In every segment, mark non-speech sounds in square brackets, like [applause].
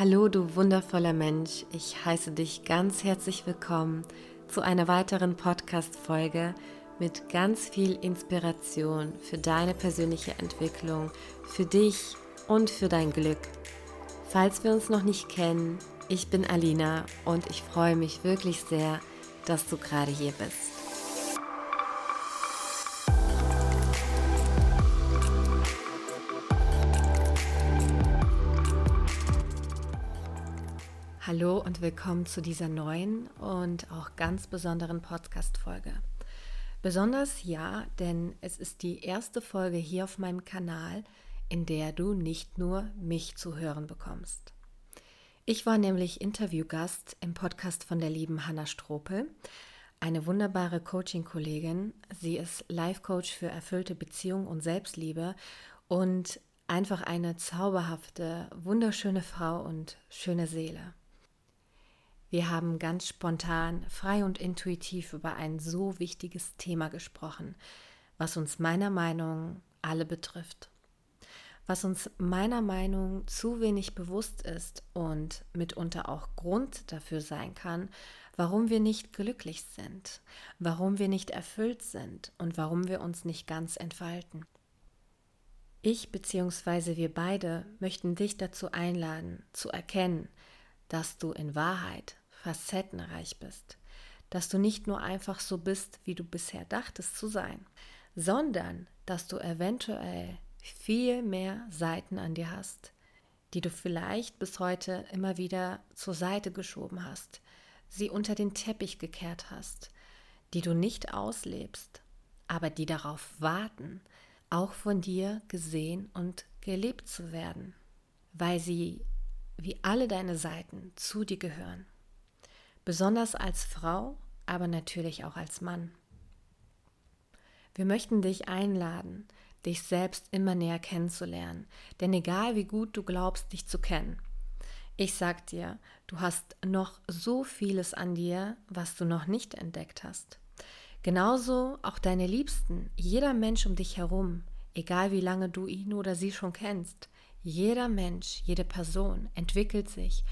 Hallo, du wundervoller Mensch. Ich heiße dich ganz herzlich willkommen zu einer weiteren Podcast-Folge mit ganz viel Inspiration für deine persönliche Entwicklung, für dich und für dein Glück. Falls wir uns noch nicht kennen, ich bin Alina und ich freue mich wirklich sehr, dass du gerade hier bist. Hallo und willkommen zu dieser neuen und auch ganz besonderen Podcast-Folge. Besonders ja, denn es ist die erste Folge hier auf meinem Kanal, in der du nicht nur mich zu hören bekommst. Ich war nämlich Interviewgast im Podcast von der lieben Hanna Stropel, eine wunderbare Coaching-Kollegin. Sie ist Life-Coach für erfüllte Beziehung und Selbstliebe und einfach eine zauberhafte, wunderschöne Frau und schöne Seele. Wir haben ganz spontan, frei und intuitiv über ein so wichtiges Thema gesprochen, was uns meiner Meinung alle betrifft. Was uns meiner Meinung zu wenig bewusst ist und mitunter auch Grund dafür sein kann, warum wir nicht glücklich sind, warum wir nicht erfüllt sind und warum wir uns nicht ganz entfalten. Ich bzw. wir beide möchten dich dazu einladen, zu erkennen, dass du in Wahrheit facettenreich bist, dass du nicht nur einfach so bist, wie du bisher dachtest zu sein, sondern dass du eventuell viel mehr Seiten an dir hast, die du vielleicht bis heute immer wieder zur Seite geschoben hast, sie unter den Teppich gekehrt hast, die du nicht auslebst, aber die darauf warten, auch von dir gesehen und gelebt zu werden, weil sie wie alle deine Seiten zu dir gehören besonders als Frau, aber natürlich auch als Mann. Wir möchten dich einladen, dich selbst immer näher kennenzulernen, denn egal wie gut du glaubst, dich zu kennen, ich sag dir, du hast noch so vieles an dir, was du noch nicht entdeckt hast. Genauso auch deine Liebsten, jeder Mensch um dich herum, egal wie lange du ihn oder sie schon kennst, jeder Mensch, jede Person entwickelt sich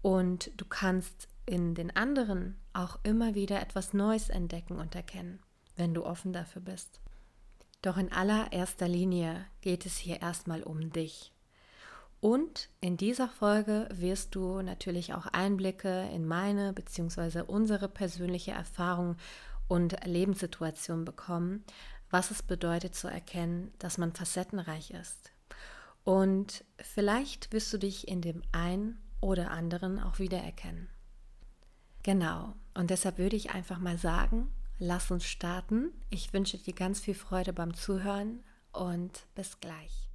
und du kannst in den anderen auch immer wieder etwas Neues entdecken und erkennen, wenn du offen dafür bist. Doch in allererster Linie geht es hier erstmal um dich. Und in dieser Folge wirst du natürlich auch Einblicke in meine bzw. unsere persönliche Erfahrung und Lebenssituation bekommen, was es bedeutet zu erkennen, dass man facettenreich ist. Und vielleicht wirst du dich in dem einen oder anderen auch wiedererkennen. Genau. Und deshalb würde ich einfach mal sagen, lass uns starten. Ich wünsche dir ganz viel Freude beim Zuhören und bis gleich.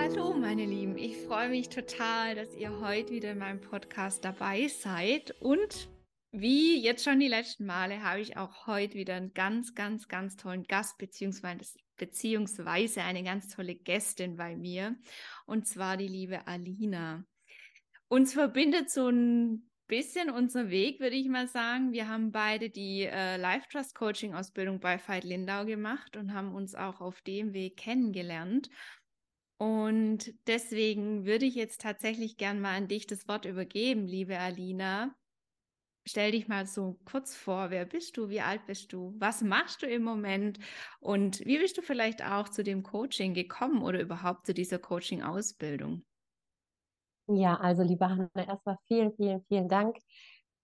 Hallo meine Lieben, ich freue mich total, dass ihr heute wieder in meinem Podcast dabei seid und wie jetzt schon die letzten Male habe ich auch heute wieder einen ganz, ganz, ganz tollen Gast beziehungsweise, eine ganz tolle Gästin bei mir und zwar die liebe Alina. Uns verbindet so ein bisschen unser Weg, würde ich mal sagen. Wir haben beide die äh, Life Trust Coaching Ausbildung bei Veit Lindau gemacht und haben uns auch auf dem Weg kennengelernt. Und deswegen würde ich jetzt tatsächlich gern mal an dich das Wort übergeben, liebe Alina stell dich mal so kurz vor, wer bist du, wie alt bist du, was machst du im Moment und wie bist du vielleicht auch zu dem Coaching gekommen oder überhaupt zu dieser Coaching-Ausbildung? Ja, also liebe Hanna, erstmal vielen, vielen, vielen Dank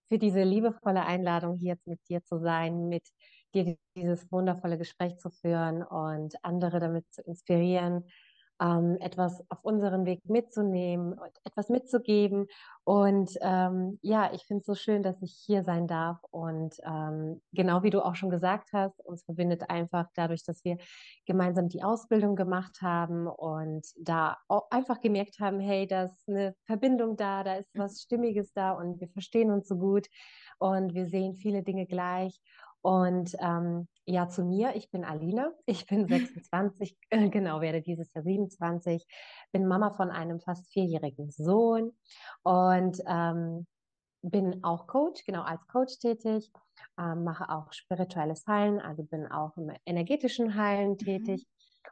für diese liebevolle Einladung, hier mit dir zu sein, mit dir dieses wundervolle Gespräch zu führen und andere damit zu inspirieren, ähm, etwas auf unseren Weg mitzunehmen und etwas mitzugeben. Und ähm, ja, ich finde es so schön, dass ich hier sein darf. Und ähm, genau wie du auch schon gesagt hast, uns verbindet einfach dadurch, dass wir gemeinsam die Ausbildung gemacht haben und da einfach gemerkt haben, hey, da ist eine Verbindung da, da ist was Stimmiges da und wir verstehen uns so gut und wir sehen viele Dinge gleich. Und ähm, ja, zu mir, ich bin Alina, ich bin [laughs] 26, äh, genau, werde dieses Jahr 27, bin Mama von einem fast vierjährigen Sohn und ähm, bin auch Coach, genau als Coach tätig, äh, mache auch spirituelles Heilen, also bin auch im energetischen Heilen mhm. tätig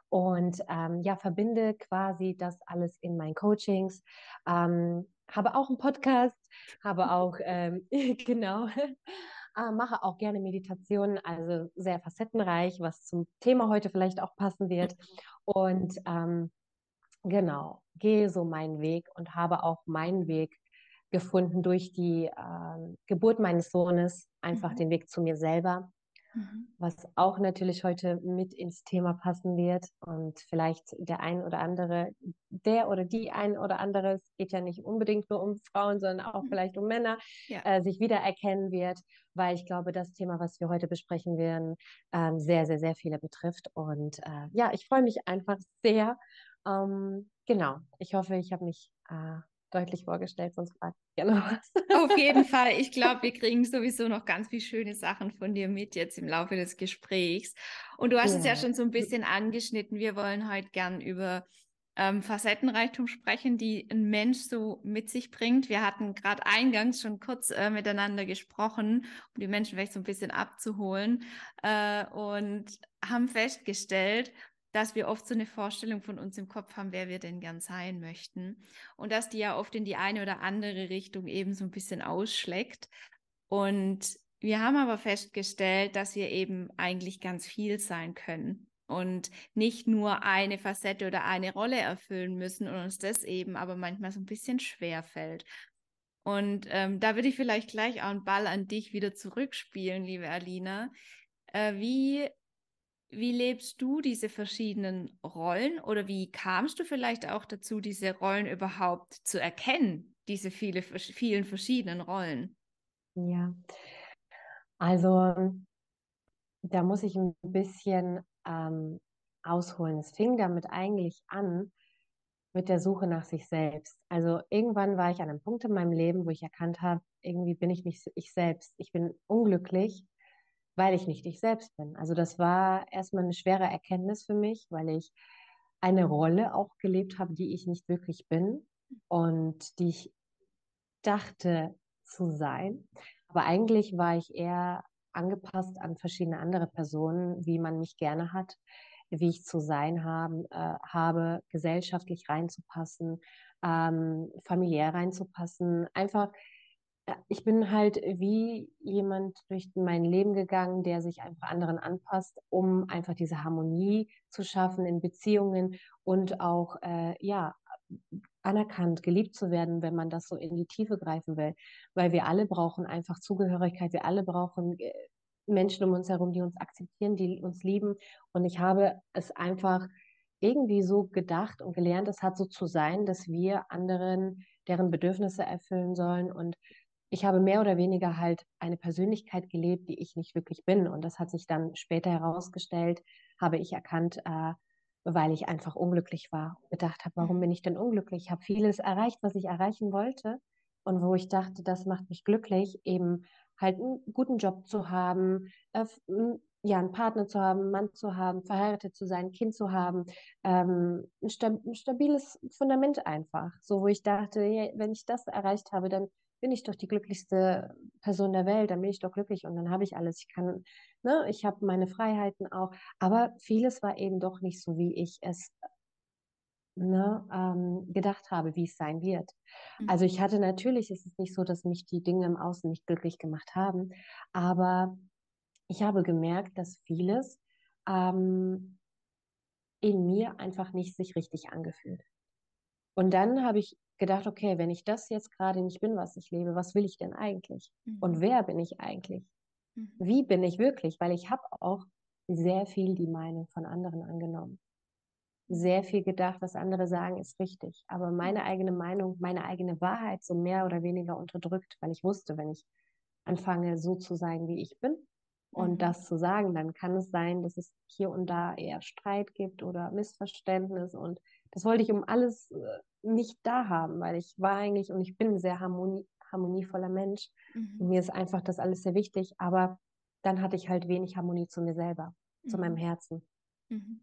und ähm, ja, verbinde quasi das alles in meinen Coachings. Ähm, habe auch einen Podcast, habe [laughs] auch, ähm, [laughs] genau, äh, mache auch gerne Meditationen, also sehr facettenreich, was zum Thema heute vielleicht auch passen wird. Und ähm, genau, gehe so meinen Weg und habe auch meinen Weg gefunden durch die äh, Geburt meines Sohnes, einfach mhm. den Weg zu mir selber, mhm. was auch natürlich heute mit ins Thema passen wird und vielleicht der ein oder andere, der oder die ein oder andere, es geht ja nicht unbedingt nur um Frauen, sondern auch mhm. vielleicht um Männer, ja. äh, sich wiedererkennen wird, weil ich glaube, das Thema, was wir heute besprechen werden, äh, sehr, sehr, sehr viele betrifft. Und äh, ja, ich freue mich einfach sehr. Ähm, genau, ich hoffe, ich habe mich äh, deutlich vorgestellt, sonst fragt gerne was. Auf jeden [laughs] Fall. Ich glaube, wir kriegen sowieso noch ganz viele schöne Sachen von dir mit jetzt im Laufe des Gesprächs. Und du hast ja. es ja schon so ein bisschen angeschnitten. Wir wollen heute gern über ähm, Facettenreichtum sprechen, die ein Mensch so mit sich bringt. Wir hatten gerade eingangs schon kurz äh, miteinander gesprochen, um die Menschen vielleicht so ein bisschen abzuholen äh, und haben festgestellt, dass wir oft so eine Vorstellung von uns im Kopf haben, wer wir denn gern sein möchten. Und dass die ja oft in die eine oder andere Richtung eben so ein bisschen ausschlägt. Und wir haben aber festgestellt, dass wir eben eigentlich ganz viel sein können und nicht nur eine Facette oder eine Rolle erfüllen müssen und uns das eben aber manchmal so ein bisschen schwer fällt. Und ähm, da würde ich vielleicht gleich auch einen Ball an dich wieder zurückspielen, liebe Alina. Äh, wie wie lebst du diese verschiedenen Rollen oder wie kamst du vielleicht auch dazu, diese Rollen überhaupt zu erkennen, diese viele, vielen verschiedenen Rollen? Ja, also da muss ich ein bisschen ähm, ausholen. Es fing damit eigentlich an mit der Suche nach sich selbst. Also irgendwann war ich an einem Punkt in meinem Leben, wo ich erkannt habe, irgendwie bin ich nicht ich selbst. Ich bin unglücklich weil ich nicht ich selbst bin. Also das war erstmal eine schwere Erkenntnis für mich, weil ich eine Rolle auch gelebt habe, die ich nicht wirklich bin und die ich dachte zu sein. Aber eigentlich war ich eher angepasst an verschiedene andere Personen, wie man mich gerne hat, wie ich zu sein haben, äh, habe, gesellschaftlich reinzupassen, ähm, familiär reinzupassen, einfach ich bin halt wie jemand durch mein Leben gegangen, der sich einfach anderen anpasst, um einfach diese Harmonie zu schaffen in Beziehungen und auch äh, ja anerkannt, geliebt zu werden, wenn man das so in die Tiefe greifen will. Weil wir alle brauchen einfach Zugehörigkeit, wir alle brauchen äh, Menschen um uns herum, die uns akzeptieren, die uns lieben. Und ich habe es einfach irgendwie so gedacht und gelernt, es hat so zu sein, dass wir anderen deren Bedürfnisse erfüllen sollen und ich habe mehr oder weniger halt eine Persönlichkeit gelebt, die ich nicht wirklich bin. Und das hat sich dann später herausgestellt, habe ich erkannt, äh, weil ich einfach unglücklich war. Gedacht habe, warum mhm. bin ich denn unglücklich? Ich habe vieles erreicht, was ich erreichen wollte. Und wo ich dachte, das macht mich glücklich, eben halt einen guten Job zu haben, äh, ja, einen Partner zu haben, einen Mann zu haben, verheiratet zu sein, ein Kind zu haben, ähm, ein, stab ein, stabiles Fundament einfach. So, wo ich dachte, wenn ich das erreicht habe, dann bin ich doch die glücklichste Person der Welt, dann bin ich doch glücklich und dann habe ich alles. Ich kann, ne, ich habe meine Freiheiten auch. Aber vieles war eben doch nicht so, wie ich es ne, ähm, gedacht habe, wie es sein wird. Mhm. Also ich hatte natürlich, ist es nicht so, dass mich die Dinge im Außen nicht glücklich gemacht haben, aber ich habe gemerkt, dass vieles ähm, in mir einfach nicht sich richtig angefühlt. Und dann habe ich gedacht, okay, wenn ich das jetzt gerade nicht bin, was ich lebe, was will ich denn eigentlich? Mhm. Und wer bin ich eigentlich? Mhm. Wie bin ich wirklich? Weil ich habe auch sehr viel die Meinung von anderen angenommen. Sehr viel gedacht, was andere sagen, ist richtig. Aber meine mhm. eigene Meinung, meine eigene Wahrheit so mehr oder weniger unterdrückt, weil ich wusste, wenn ich anfange, so zu sein, wie ich bin, und mhm. das zu sagen, dann kann es sein, dass es hier und da eher Streit gibt oder Missverständnis. Und das wollte ich um alles äh, nicht da haben, weil ich war eigentlich und ich bin ein sehr harmonie, harmonievoller Mensch. Mhm. Und mir ist einfach das alles sehr wichtig. Aber dann hatte ich halt wenig Harmonie zu mir selber, mhm. zu meinem mhm. Herzen. Mhm.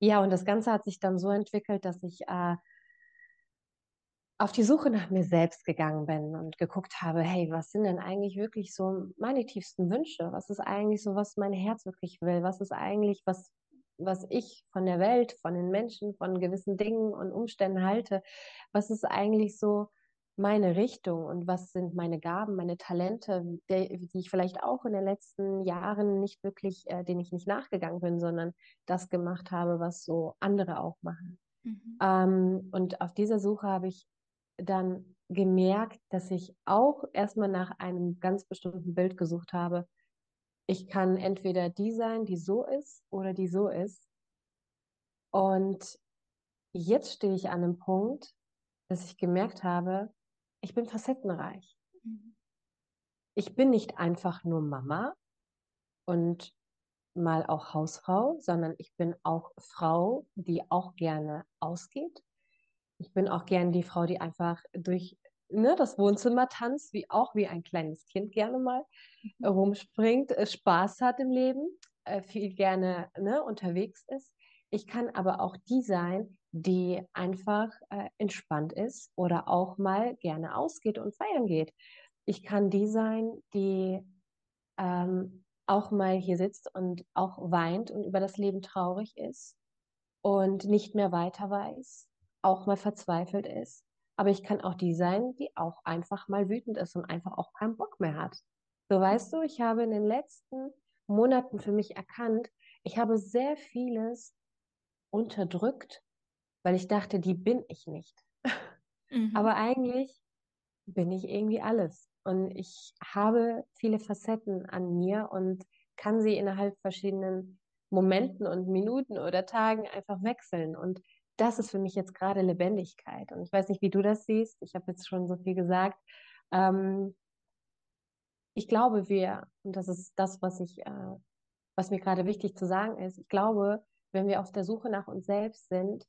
Ja, und das Ganze hat sich dann so entwickelt, dass ich äh, auf die Suche nach mir selbst gegangen bin und geguckt habe, hey, was sind denn eigentlich wirklich so meine tiefsten Wünsche? Was ist eigentlich so, was mein Herz wirklich will? Was ist eigentlich, was, was ich von der Welt, von den Menschen, von gewissen Dingen und Umständen halte? Was ist eigentlich so meine Richtung und was sind meine Gaben, meine Talente, die, die ich vielleicht auch in den letzten Jahren nicht wirklich, äh, denen ich nicht nachgegangen bin, sondern das gemacht habe, was so andere auch machen. Mhm. Ähm, und auf dieser Suche habe ich dann gemerkt, dass ich auch erstmal nach einem ganz bestimmten Bild gesucht habe. Ich kann entweder die sein, die so ist oder die so ist. Und jetzt stehe ich an einem Punkt, dass ich gemerkt habe, ich bin facettenreich. Mhm. Ich bin nicht einfach nur Mama und mal auch Hausfrau, sondern ich bin auch Frau, die auch gerne ausgeht, ich bin auch gern die Frau, die einfach durch ne, das Wohnzimmer tanzt, wie auch wie ein kleines Kind gerne mal mhm. rumspringt, äh, Spaß hat im Leben, äh, viel gerne ne, unterwegs ist. Ich kann aber auch die sein, die einfach äh, entspannt ist oder auch mal gerne ausgeht und feiern geht. Ich kann die sein, die ähm, auch mal hier sitzt und auch weint und über das Leben traurig ist und nicht mehr weiter weiß auch mal verzweifelt ist. Aber ich kann auch die sein, die auch einfach mal wütend ist und einfach auch keinen Bock mehr hat. So weißt du, ich habe in den letzten Monaten für mich erkannt, ich habe sehr vieles unterdrückt, weil ich dachte, die bin ich nicht. Mhm. Aber eigentlich bin ich irgendwie alles. Und ich habe viele Facetten an mir und kann sie innerhalb verschiedenen Momenten und Minuten oder Tagen einfach wechseln. Und das ist für mich jetzt gerade Lebendigkeit. Und ich weiß nicht, wie du das siehst. Ich habe jetzt schon so viel gesagt. Ähm, ich glaube, wir, und das ist das, was ich, äh, was mir gerade wichtig zu sagen ist, ich glaube, wenn wir auf der Suche nach uns selbst sind,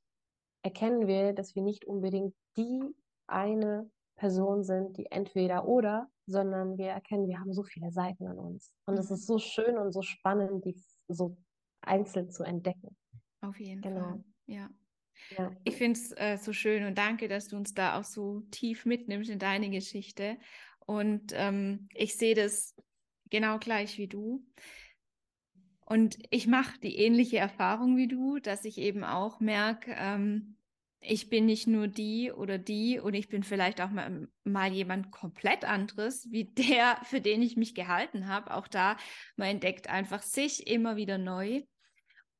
erkennen wir, dass wir nicht unbedingt die eine Person sind, die entweder oder, sondern wir erkennen, wir haben so viele Seiten an uns. Und es ist so schön und so spannend, die so einzeln zu entdecken. Auf jeden genau. Fall. Ja. Ja. Ich finde es äh, so schön und danke, dass du uns da auch so tief mitnimmst in deine Geschichte. Und ähm, ich sehe das genau gleich wie du. Und ich mache die ähnliche Erfahrung wie du, dass ich eben auch merke, ähm, ich bin nicht nur die oder die und ich bin vielleicht auch mal, mal jemand komplett anderes, wie der, für den ich mich gehalten habe. Auch da, man entdeckt einfach sich immer wieder neu.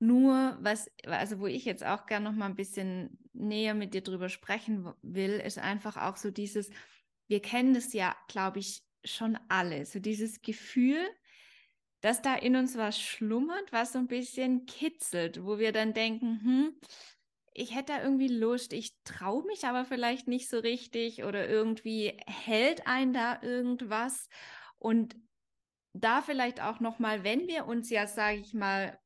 Nur, was, also wo ich jetzt auch gerne noch mal ein bisschen näher mit dir drüber sprechen will, ist einfach auch so dieses, wir kennen das ja, glaube ich, schon alle, so dieses Gefühl, dass da in uns was schlummert, was so ein bisschen kitzelt, wo wir dann denken, hm, ich hätte da irgendwie Lust, ich traue mich aber vielleicht nicht so richtig oder irgendwie hält ein da irgendwas? Und da vielleicht auch noch mal, wenn wir uns ja, sage ich mal,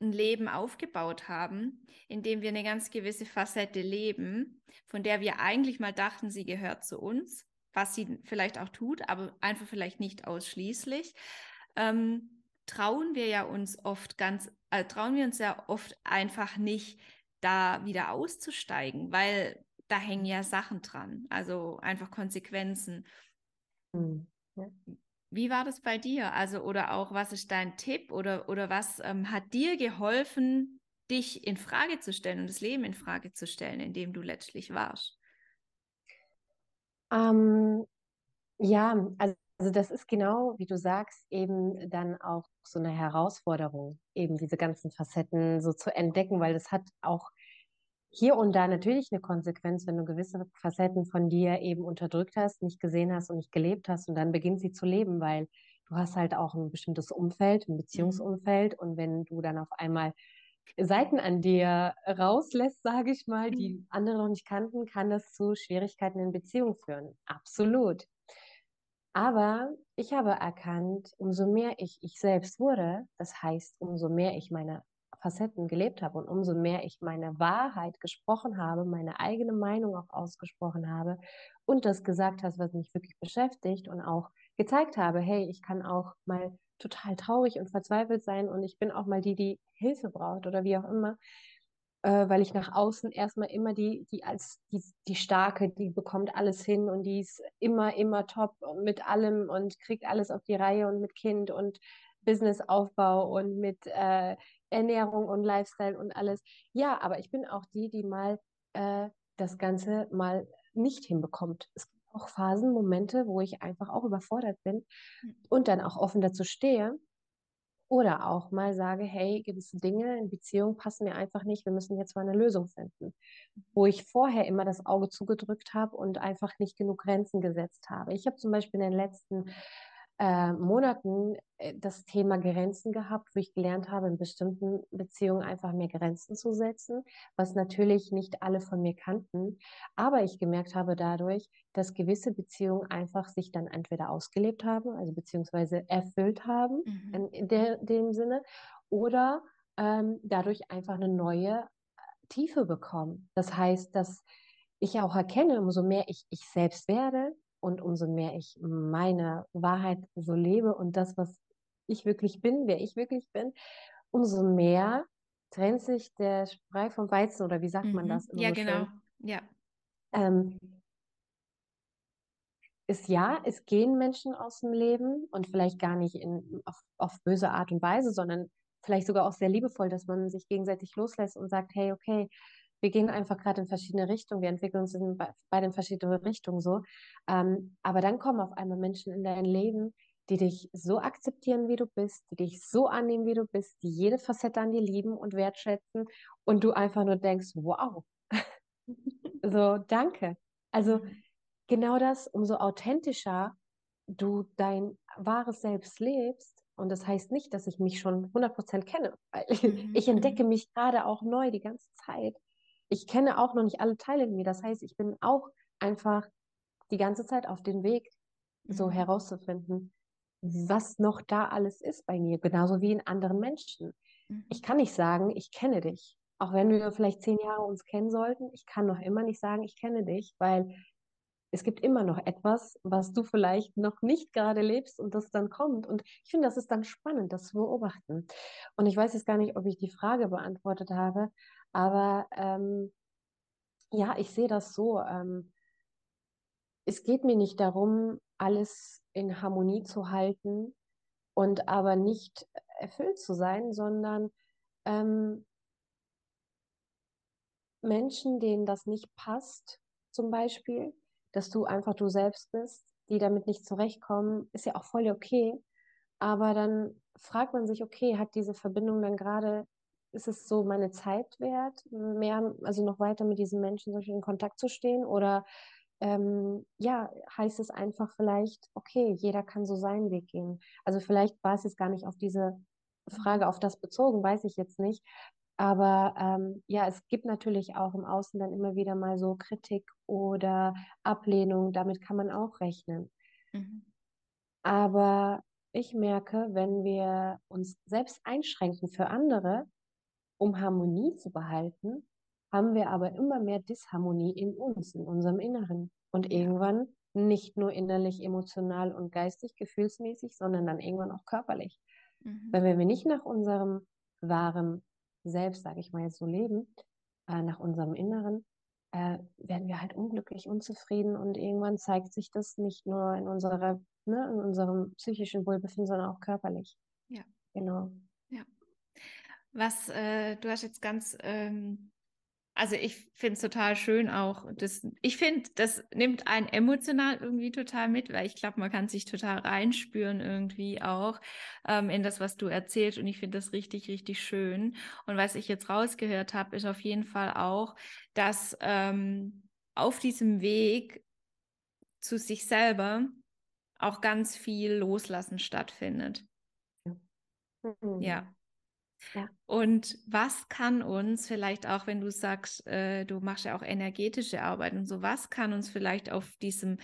ein Leben aufgebaut haben, in dem wir eine ganz gewisse Facette leben, von der wir eigentlich mal dachten, sie gehört zu uns, was sie vielleicht auch tut, aber einfach vielleicht nicht ausschließlich, ähm, trauen wir ja uns oft ganz, äh, trauen wir uns ja oft einfach nicht, da wieder auszusteigen, weil da hängen ja Sachen dran, also einfach Konsequenzen. Mhm. Ja. Wie war das bei dir? Also, oder auch, was ist dein Tipp oder, oder was ähm, hat dir geholfen, dich in Frage zu stellen und das Leben in Frage zu stellen, in dem du letztlich warst? Ähm, ja, also, also das ist genau, wie du sagst, eben dann auch so eine Herausforderung, eben diese ganzen Facetten so zu entdecken, weil das hat auch hier und da natürlich eine Konsequenz, wenn du gewisse Facetten von dir eben unterdrückt hast, nicht gesehen hast und nicht gelebt hast und dann beginnt sie zu leben, weil du hast halt auch ein bestimmtes Umfeld, ein Beziehungsumfeld und wenn du dann auf einmal Seiten an dir rauslässt, sage ich mal, die mhm. andere noch nicht kannten, kann das zu Schwierigkeiten in Beziehungen führen. Absolut. Aber ich habe erkannt, umso mehr ich ich selbst wurde, das heißt, umso mehr ich meine Facetten gelebt habe und umso mehr ich meine Wahrheit gesprochen habe, meine eigene Meinung auch ausgesprochen habe und das gesagt hast, was mich wirklich beschäftigt und auch gezeigt habe, hey, ich kann auch mal total traurig und verzweifelt sein und ich bin auch mal die, die Hilfe braucht oder wie auch immer, äh, weil ich nach außen erstmal immer die, die als die, die Starke, die bekommt alles hin und die ist immer, immer top mit allem und kriegt alles auf die Reihe und mit Kind und Businessaufbau und mit äh, Ernährung und Lifestyle und alles. Ja, aber ich bin auch die, die mal äh, das Ganze mal nicht hinbekommt. Es gibt auch Phasen, Momente, wo ich einfach auch überfordert bin hm. und dann auch offen dazu stehe oder auch mal sage, hey, gewisse Dinge in Beziehung passen mir einfach nicht, wir müssen jetzt mal eine Lösung finden. Wo ich vorher immer das Auge zugedrückt habe und einfach nicht genug Grenzen gesetzt habe. Ich habe zum Beispiel in den letzten äh, Monaten äh, das Thema Grenzen gehabt, wo ich gelernt habe, in bestimmten Beziehungen einfach mehr Grenzen zu setzen, was natürlich nicht alle von mir kannten. Aber ich gemerkt habe dadurch, dass gewisse Beziehungen einfach sich dann entweder ausgelebt haben, also beziehungsweise erfüllt haben mhm. in, der, dem Sinne, oder ähm, dadurch einfach eine neue äh, Tiefe bekommen. Das heißt, dass ich auch erkenne, umso mehr ich ich selbst werde, und umso mehr ich meine Wahrheit so lebe und das, was ich wirklich bin, wer ich wirklich bin, umso mehr trennt sich der Sprei vom Weizen oder wie sagt mhm. man das? ja, so genau. Schön? Ja. Ähm, ist ja, es gehen Menschen aus dem Leben und vielleicht gar nicht in, auf, auf böse Art und Weise, sondern vielleicht sogar auch sehr liebevoll, dass man sich gegenseitig loslässt und sagt, hey, okay, wir gehen einfach gerade in verschiedene Richtungen, wir entwickeln uns in beiden verschiedenen Richtungen so. Ähm, aber dann kommen auf einmal Menschen in dein Leben, die dich so akzeptieren, wie du bist, die dich so annehmen, wie du bist, die jede Facette an dir lieben und wertschätzen und du einfach nur denkst, wow, [laughs] so danke. Also genau das, umso authentischer du dein wahres Selbst lebst, und das heißt nicht, dass ich mich schon 100% kenne, weil [laughs] mhm. ich entdecke mhm. mich gerade auch neu die ganze Zeit ich kenne auch noch nicht alle Teile in mir. Das heißt, ich bin auch einfach die ganze Zeit auf dem Weg, so mhm. herauszufinden, was noch da alles ist bei mir, genauso wie in anderen Menschen. Mhm. Ich kann nicht sagen, ich kenne dich. Auch wenn wir vielleicht zehn Jahre uns kennen sollten, ich kann noch immer nicht sagen, ich kenne dich, weil es gibt immer noch etwas, was du vielleicht noch nicht gerade lebst und das dann kommt. Und ich finde, das ist dann spannend, das zu beobachten. Und ich weiß jetzt gar nicht, ob ich die Frage beantwortet habe, aber ähm, ja, ich sehe das so. Ähm, es geht mir nicht darum, alles in Harmonie zu halten und aber nicht erfüllt zu sein, sondern ähm, Menschen, denen das nicht passt, zum Beispiel, dass du einfach du selbst bist, die damit nicht zurechtkommen, ist ja auch voll okay. Aber dann fragt man sich, okay, hat diese Verbindung dann gerade ist es so meine Zeit wert, mehr, also noch weiter mit diesen Menschen in Kontakt zu stehen? Oder ähm, ja, heißt es einfach vielleicht, okay, jeder kann so seinen Weg gehen. Also vielleicht war es jetzt gar nicht auf diese Frage, auf das bezogen, weiß ich jetzt nicht. Aber ähm, ja, es gibt natürlich auch im Außen dann immer wieder mal so Kritik oder Ablehnung, damit kann man auch rechnen. Mhm. Aber ich merke, wenn wir uns selbst einschränken für andere, um Harmonie zu behalten, haben wir aber immer mehr Disharmonie in uns, in unserem Inneren. Und irgendwann nicht nur innerlich, emotional und geistig, gefühlsmäßig, sondern dann irgendwann auch körperlich. Mhm. Weil wenn wir nicht nach unserem wahren Selbst, sage ich mal jetzt so leben, äh, nach unserem Inneren, äh, werden wir halt unglücklich, unzufrieden und irgendwann zeigt sich das nicht nur in unserer, ne, in unserem psychischen Wohlbefinden, sondern auch körperlich. Ja. Genau. Ja. Was äh, du hast jetzt ganz, ähm, also ich finde es total schön auch. Das, ich finde, das nimmt einen emotional irgendwie total mit, weil ich glaube, man kann sich total reinspüren irgendwie auch ähm, in das, was du erzählst. Und ich finde das richtig, richtig schön. Und was ich jetzt rausgehört habe, ist auf jeden Fall auch, dass ähm, auf diesem Weg zu sich selber auch ganz viel Loslassen stattfindet. Mhm. Ja. Ja. Und was kann uns vielleicht auch, wenn du sagst, äh, du machst ja auch energetische Arbeit und so, was kann uns vielleicht auf diesem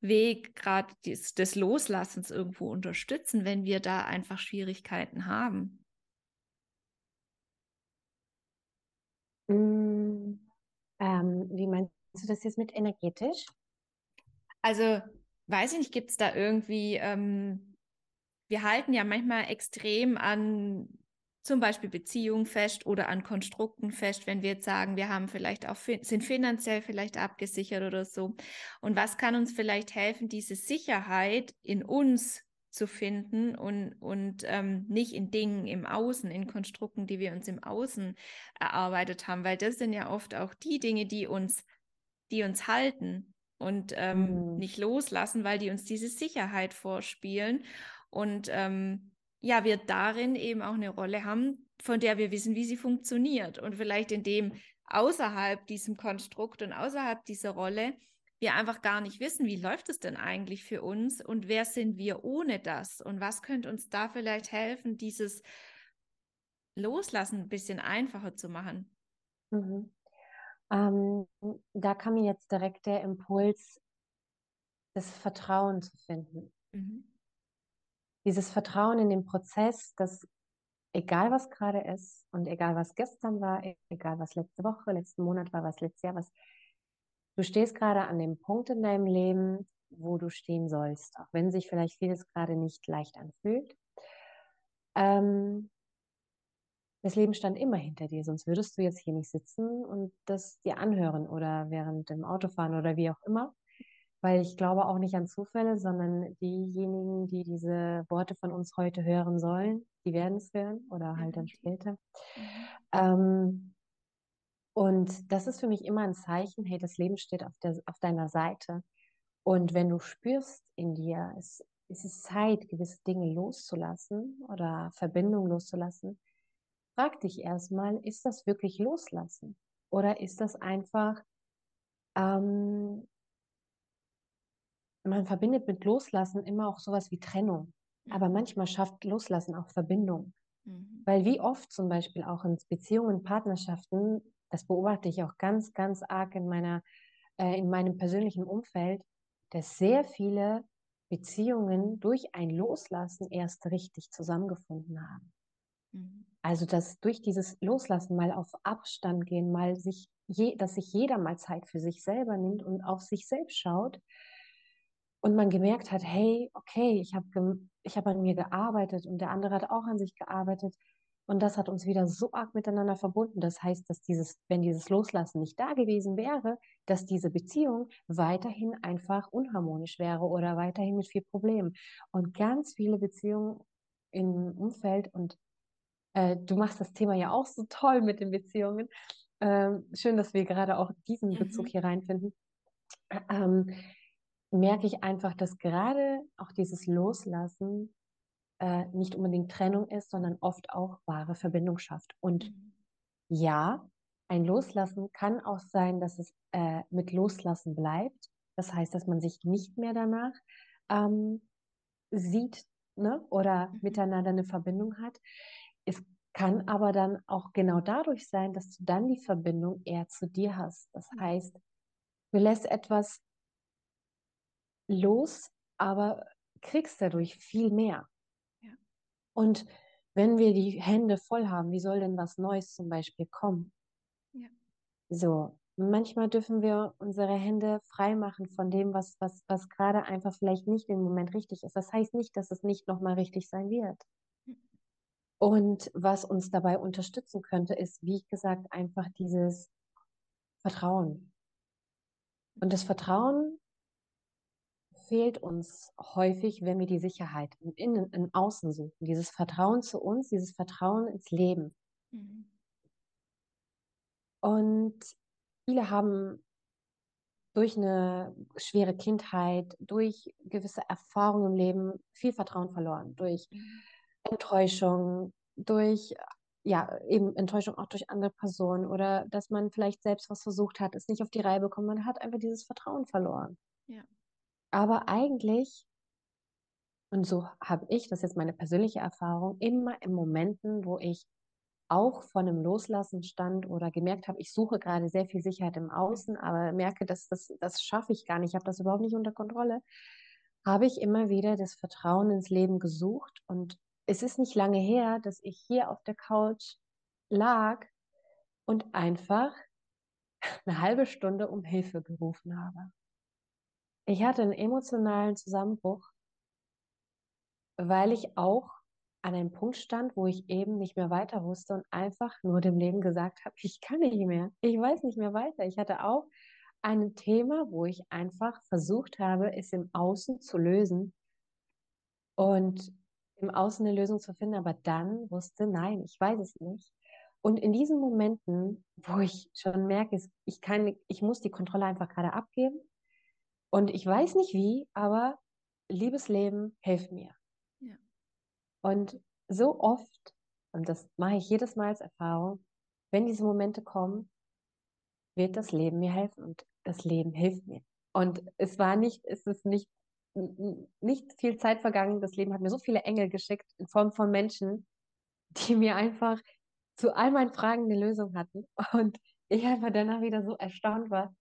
Weg gerade des, des, Loslassens irgendwo unterstützen, wenn wir da einfach Schwierigkeiten haben? Mm, ähm, wie meinst du das jetzt mit energetisch? Also, weiß ich nicht, gibt es da irgendwie, ähm, wir halten ja manchmal extrem an zum Beispiel Beziehungen fest oder an Konstrukten fest, wenn wir jetzt sagen, wir haben vielleicht auch, sind finanziell vielleicht abgesichert oder so. Und was kann uns vielleicht helfen, diese Sicherheit in uns zu finden und, und ähm, nicht in Dingen im Außen, in Konstrukten, die wir uns im Außen erarbeitet haben, weil das sind ja oft auch die Dinge, die uns, die uns halten und ähm, mhm. nicht loslassen, weil die uns diese Sicherheit vorspielen. Und ähm, ja, wir darin eben auch eine Rolle haben, von der wir wissen, wie sie funktioniert. Und vielleicht in dem außerhalb diesem Konstrukt und außerhalb dieser Rolle wir einfach gar nicht wissen, wie läuft es denn eigentlich für uns und wer sind wir ohne das und was könnte uns da vielleicht helfen, dieses Loslassen ein bisschen einfacher zu machen. Mhm. Ähm, da kam mir jetzt direkt der Impuls, das Vertrauen zu finden. Mhm dieses Vertrauen in den Prozess, dass egal was gerade ist und egal was gestern war, egal was letzte Woche, letzten Monat war, was letztes Jahr, was du stehst gerade an dem Punkt in deinem Leben, wo du stehen sollst, auch wenn sich vielleicht vieles gerade nicht leicht anfühlt. Ähm, das Leben stand immer hinter dir, sonst würdest du jetzt hier nicht sitzen und das dir anhören oder während dem Autofahren oder wie auch immer weil ich glaube auch nicht an Zufälle, sondern diejenigen, die diese Worte von uns heute hören sollen, die werden es hören oder halt dann später. Mhm. Ähm, und das ist für mich immer ein Zeichen, hey, das Leben steht auf, der, auf deiner Seite. Und wenn du spürst in dir, es, es ist Zeit, gewisse Dinge loszulassen oder Verbindungen loszulassen, frag dich erstmal, ist das wirklich loslassen? Oder ist das einfach ähm, man verbindet mit Loslassen immer auch sowas wie Trennung. Aber mhm. manchmal schafft Loslassen auch Verbindung. Mhm. Weil wie oft zum Beispiel auch in Beziehungen, Partnerschaften, das beobachte ich auch ganz, ganz arg in meiner, äh, in meinem persönlichen Umfeld, dass sehr viele Beziehungen durch ein Loslassen erst richtig zusammengefunden haben. Mhm. Also dass durch dieses Loslassen mal auf Abstand gehen, mal sich, je, dass sich jeder mal Zeit für sich selber nimmt und auf sich selbst schaut und man gemerkt hat, hey, okay, ich habe ich hab an mir gearbeitet und der andere hat auch an sich gearbeitet. Und das hat uns wieder so arg miteinander verbunden. Das heißt, dass dieses, wenn dieses Loslassen nicht da gewesen wäre, dass diese Beziehung weiterhin einfach unharmonisch wäre oder weiterhin mit viel Problemen. Und ganz viele Beziehungen im Umfeld und äh, du machst das Thema ja auch so toll mit den Beziehungen. Ähm, schön, dass wir gerade auch diesen Bezug mhm. hier reinfinden. Ähm, merke ich einfach, dass gerade auch dieses Loslassen äh, nicht unbedingt Trennung ist, sondern oft auch wahre Verbindung schafft. Und mhm. ja, ein Loslassen kann auch sein, dass es äh, mit Loslassen bleibt. Das heißt, dass man sich nicht mehr danach ähm, sieht ne? oder mhm. miteinander eine Verbindung hat. Es kann aber dann auch genau dadurch sein, dass du dann die Verbindung eher zu dir hast. Das mhm. heißt, du lässt etwas los, aber kriegst dadurch viel mehr. Ja. Und wenn wir die Hände voll haben, wie soll denn was Neues zum Beispiel kommen? Ja. So, manchmal dürfen wir unsere Hände frei machen von dem, was, was, was gerade einfach vielleicht nicht im Moment richtig ist. Das heißt nicht, dass es nicht nochmal richtig sein wird. Und was uns dabei unterstützen könnte, ist, wie gesagt, einfach dieses Vertrauen. Und das Vertrauen fehlt uns häufig, wenn wir die Sicherheit im Innen, im Außen suchen. Dieses Vertrauen zu uns, dieses Vertrauen ins Leben. Mhm. Und viele haben durch eine schwere Kindheit, durch gewisse Erfahrungen im Leben viel Vertrauen verloren. Durch mhm. Enttäuschung, durch ja, eben Enttäuschung auch durch andere Personen oder dass man vielleicht selbst was versucht hat, es nicht auf die Reihe bekommen. Man hat einfach dieses Vertrauen verloren. Ja. Aber eigentlich, und so habe ich, das ist jetzt meine persönliche Erfahrung, immer in Momenten, wo ich auch von einem Loslassen stand oder gemerkt habe, ich suche gerade sehr viel Sicherheit im Außen, aber merke, dass das, das schaffe ich gar nicht, ich habe das überhaupt nicht unter Kontrolle, habe ich immer wieder das Vertrauen ins Leben gesucht. Und es ist nicht lange her, dass ich hier auf der Couch lag und einfach eine halbe Stunde um Hilfe gerufen habe. Ich hatte einen emotionalen Zusammenbruch, weil ich auch an einem Punkt stand, wo ich eben nicht mehr weiter wusste und einfach nur dem Leben gesagt habe, ich kann nicht mehr, ich weiß nicht mehr weiter. Ich hatte auch ein Thema, wo ich einfach versucht habe, es im Außen zu lösen und im Außen eine Lösung zu finden, aber dann wusste, nein, ich weiß es nicht. Und in diesen Momenten, wo ich schon merke, ich kann, ich muss die Kontrolle einfach gerade abgeben und ich weiß nicht wie, aber liebes Leben, hilf mir. Ja. Und so oft, und das mache ich jedes Mal als Erfahrung, wenn diese Momente kommen, wird das Leben mir helfen und das Leben hilft mir. Und es war nicht, es ist nicht, nicht viel Zeit vergangen. Das Leben hat mir so viele Engel geschickt in Form von Menschen, die mir einfach zu all meinen Fragen eine Lösung hatten. Und ich einfach danach wieder so erstaunt war,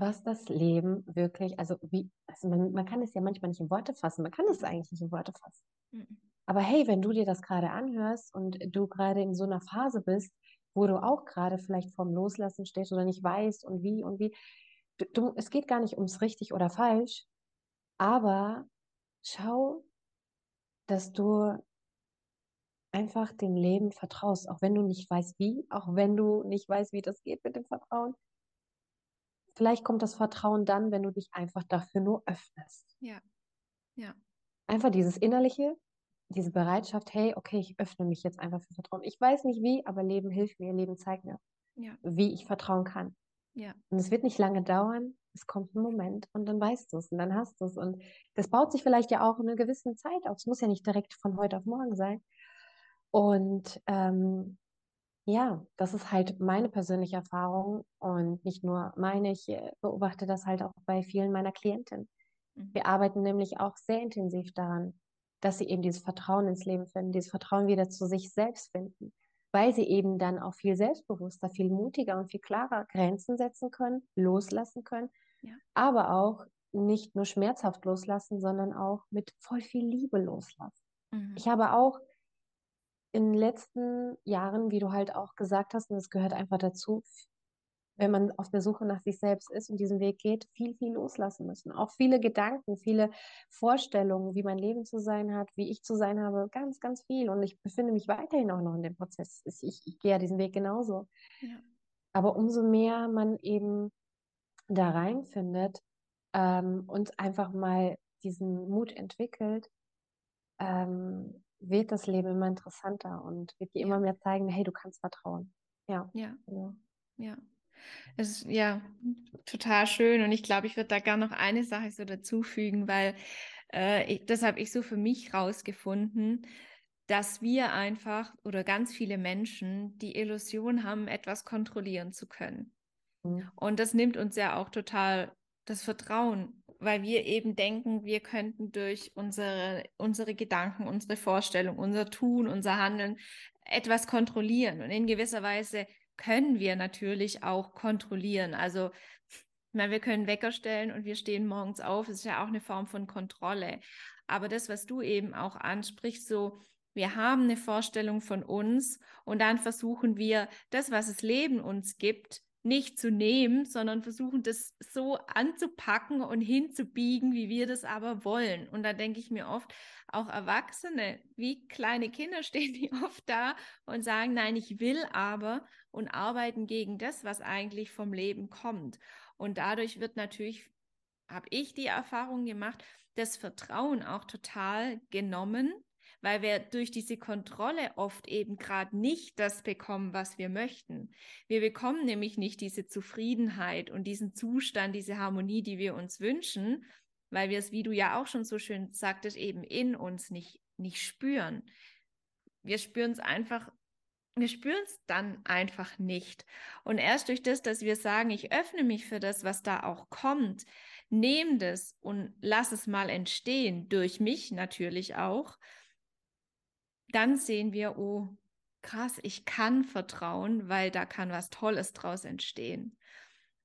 was das Leben wirklich, also wie, also man, man kann es ja manchmal nicht in Worte fassen, man kann es eigentlich nicht in Worte fassen. Mhm. Aber hey, wenn du dir das gerade anhörst und du gerade in so einer Phase bist, wo du auch gerade vielleicht vorm Loslassen stehst oder nicht weißt und wie und wie, du, du, es geht gar nicht ums richtig oder falsch, aber schau, dass du einfach dem Leben vertraust, auch wenn du nicht weißt wie, auch wenn du nicht weißt, wie das geht mit dem Vertrauen. Vielleicht kommt das Vertrauen dann, wenn du dich einfach dafür nur öffnest. Ja. Ja. Einfach dieses innerliche, diese Bereitschaft, hey, okay, ich öffne mich jetzt einfach für Vertrauen. Ich weiß nicht wie, aber Leben hilft mir, Leben zeigt mir, ja. wie ich vertrauen kann. Ja. Und es wird nicht lange dauern, es kommt ein Moment und dann weißt du es und dann hast du es. Und das baut sich vielleicht ja auch in einer gewissen Zeit auf. Es muss ja nicht direkt von heute auf morgen sein. Und ähm, ja, das ist halt meine persönliche Erfahrung und nicht nur meine. Ich äh, beobachte das halt auch bei vielen meiner Klientinnen. Mhm. Wir arbeiten nämlich auch sehr intensiv daran, dass sie eben dieses Vertrauen ins Leben finden, dieses Vertrauen wieder zu sich selbst finden, weil sie eben dann auch viel selbstbewusster, viel mutiger und viel klarer Grenzen setzen können, loslassen können, ja. aber auch nicht nur schmerzhaft loslassen, sondern auch mit voll viel Liebe loslassen. Mhm. Ich habe auch in den letzten Jahren, wie du halt auch gesagt hast, und es gehört einfach dazu, wenn man auf der Suche nach sich selbst ist und diesen Weg geht, viel, viel loslassen müssen. Auch viele Gedanken, viele Vorstellungen, wie mein Leben zu sein hat, wie ich zu sein habe, ganz, ganz viel. Und ich befinde mich weiterhin auch noch in dem Prozess. Ich, ich gehe ja diesen Weg genauso. Ja. Aber umso mehr man eben da reinfindet ähm, und einfach mal diesen Mut entwickelt, ähm, wird das Leben immer interessanter und wird dir immer mehr zeigen, hey, du kannst vertrauen. Ja. Ja. Ja. ja. Es ist ja total schön und ich glaube, ich würde da gerne noch eine Sache so dazufügen, weil äh, ich, das habe ich so für mich rausgefunden, dass wir einfach oder ganz viele Menschen die Illusion haben, etwas kontrollieren zu können. Mhm. Und das nimmt uns ja auch total das Vertrauen weil wir eben denken, wir könnten durch unsere, unsere Gedanken, unsere Vorstellung, unser Tun, unser Handeln etwas kontrollieren. Und in gewisser Weise können wir natürlich auch kontrollieren. Also, meine, wir können Wecker stellen und wir stehen morgens auf. Das ist ja auch eine Form von Kontrolle. Aber das, was du eben auch ansprichst, so, wir haben eine Vorstellung von uns und dann versuchen wir, das, was das Leben uns gibt, nicht zu nehmen, sondern versuchen das so anzupacken und hinzubiegen, wie wir das aber wollen. Und da denke ich mir oft, auch Erwachsene, wie kleine Kinder [laughs] stehen die oft da und sagen, nein, ich will aber und arbeiten gegen das, was eigentlich vom Leben kommt. Und dadurch wird natürlich, habe ich die Erfahrung gemacht, das Vertrauen auch total genommen weil wir durch diese Kontrolle oft eben gerade nicht das bekommen, was wir möchten. Wir bekommen nämlich nicht diese Zufriedenheit und diesen Zustand, diese Harmonie, die wir uns wünschen, weil wir es, wie du ja auch schon so schön sagtest, eben in uns nicht, nicht spüren. Wir spüren es einfach wir spüren es dann einfach nicht. Und erst durch das, dass wir sagen, ich öffne mich für das, was da auch kommt, nehme das und lass es mal entstehen, durch mich natürlich auch, dann sehen wir, oh, krass, ich kann vertrauen, weil da kann was Tolles draus entstehen.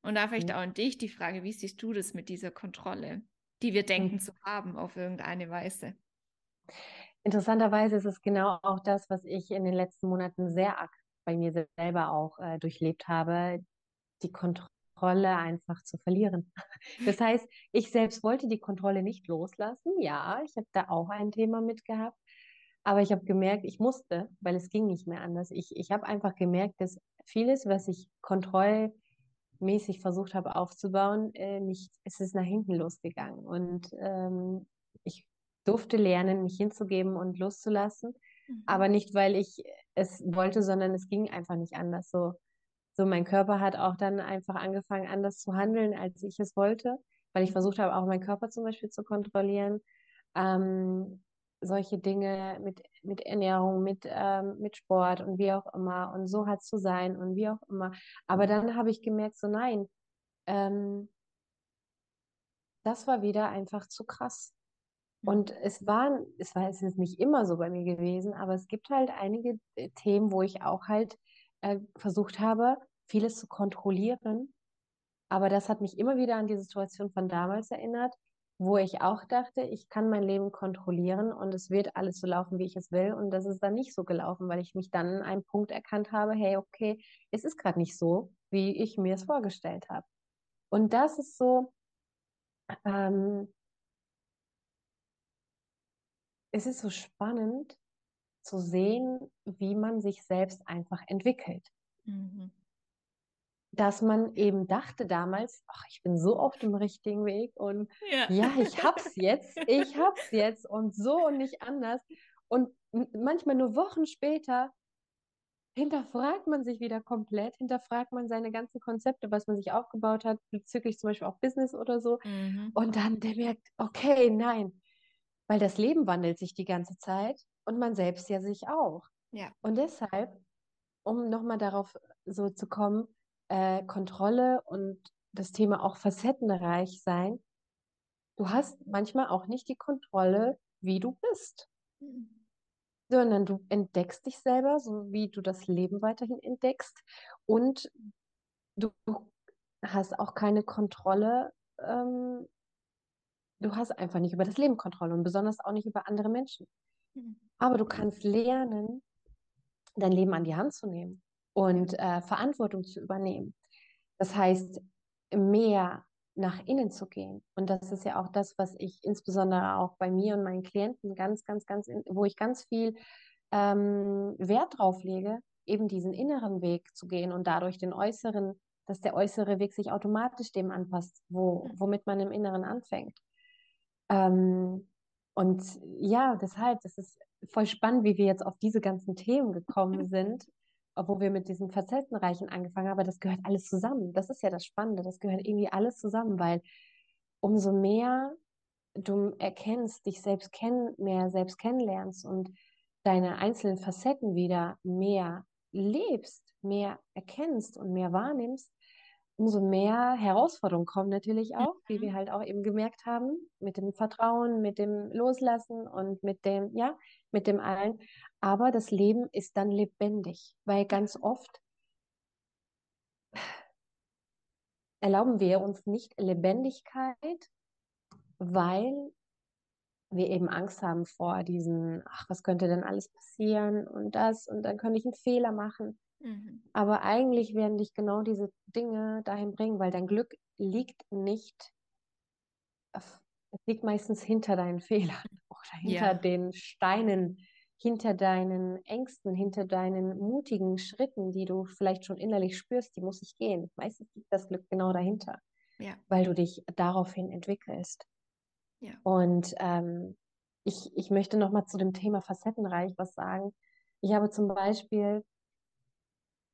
Und da vielleicht mhm. auch an dich die Frage, wie siehst du das mit dieser Kontrolle, die wir denken mhm. zu haben auf irgendeine Weise? Interessanterweise ist es genau auch das, was ich in den letzten Monaten sehr arg bei mir selber auch äh, durchlebt habe, die Kontrolle einfach zu verlieren. [laughs] Das heißt, ich selbst wollte die Kontrolle nicht loslassen. Ja, ich habe da auch ein Thema mit gehabt. Aber ich habe gemerkt, ich musste, weil es ging nicht mehr anders. Ich, ich habe einfach gemerkt, dass vieles, was ich kontrollmäßig versucht habe aufzubauen, äh, nicht, es ist nach hinten losgegangen. Und ähm, ich durfte lernen, mich hinzugeben und loszulassen. Mhm. Aber nicht, weil ich es wollte, sondern es ging einfach nicht anders. So, so mein Körper hat auch dann einfach angefangen, anders zu handeln, als ich es wollte, weil ich mhm. versucht habe, auch meinen Körper zum Beispiel zu kontrollieren. Ähm, solche Dinge mit, mit Ernährung, mit, ähm, mit Sport und wie auch immer und so hat zu sein und wie auch immer. Aber dann habe ich gemerkt, so nein, ähm, das war wieder einfach zu krass. Und mhm. es war, es war, es ist nicht immer so bei mir gewesen, aber es gibt halt einige äh, Themen, wo ich auch halt äh, versucht habe, vieles zu kontrollieren. Aber das hat mich immer wieder an die Situation von damals erinnert, wo ich auch dachte, ich kann mein Leben kontrollieren und es wird alles so laufen, wie ich es will. Und das ist dann nicht so gelaufen, weil ich mich dann an einem Punkt erkannt habe, hey, okay, es ist gerade nicht so, wie ich mir es vorgestellt habe. Und das ist so, ähm, es ist so spannend zu sehen, wie man sich selbst einfach entwickelt. Mhm dass man eben dachte damals, ach, ich bin so auf dem richtigen Weg und ja, ja [laughs] ich hab's jetzt, ich hab's jetzt und so und nicht anders. Und manchmal nur Wochen später hinterfragt man sich wieder komplett, hinterfragt man seine ganzen Konzepte, was man sich aufgebaut hat, bezüglich zum Beispiel auch Business oder so. Mhm. Und dann der merkt, okay, nein, weil das Leben wandelt sich die ganze Zeit und man selbst ja sich auch. Ja. Und deshalb, um nochmal darauf so zu kommen, äh, Kontrolle und das Thema auch facettenreich sein. Du hast manchmal auch nicht die Kontrolle, wie du bist, mhm. sondern du entdeckst dich selber, so wie du das Leben weiterhin entdeckst und du hast auch keine Kontrolle. Ähm, du hast einfach nicht über das Leben Kontrolle und besonders auch nicht über andere Menschen. Mhm. Aber du kannst lernen, dein Leben an die Hand zu nehmen und äh, Verantwortung zu übernehmen. Das heißt, mehr nach innen zu gehen. Und das ist ja auch das, was ich insbesondere auch bei mir und meinen Klienten ganz, ganz, ganz, wo ich ganz viel ähm, Wert drauf lege, eben diesen inneren Weg zu gehen und dadurch den äußeren, dass der äußere Weg sich automatisch dem anpasst, wo, womit man im Inneren anfängt. Ähm, und ja, deshalb, das ist voll spannend, wie wir jetzt auf diese ganzen Themen gekommen [laughs] sind obwohl wir mit diesen Facettenreichen angefangen haben, aber das gehört alles zusammen. Das ist ja das Spannende, das gehört irgendwie alles zusammen, weil umso mehr du erkennst, dich selbst kennen, mehr selbst kennenlernst und deine einzelnen Facetten wieder mehr lebst, mehr erkennst und mehr wahrnimmst, umso mehr Herausforderungen kommen natürlich auch, wie wir mhm. halt auch eben gemerkt haben, mit dem Vertrauen, mit dem Loslassen und mit dem, ja, mit dem allen. Aber das Leben ist dann lebendig, weil ganz oft erlauben wir uns nicht Lebendigkeit, weil wir eben Angst haben vor diesen, ach, was könnte denn alles passieren und das und dann könnte ich einen Fehler machen. Mhm. Aber eigentlich werden dich genau diese Dinge dahin bringen, weil dein Glück liegt nicht, es liegt meistens hinter deinen Fehlern [laughs] oder hinter ja. den Steinen, hinter deinen Ängsten, hinter deinen mutigen Schritten, die du vielleicht schon innerlich spürst, die muss ich gehen. Meistens liegt das Glück genau dahinter, ja. weil du dich daraufhin entwickelst. Ja. Und ähm, ich, ich möchte nochmal zu dem Thema facettenreich was sagen. Ich habe zum Beispiel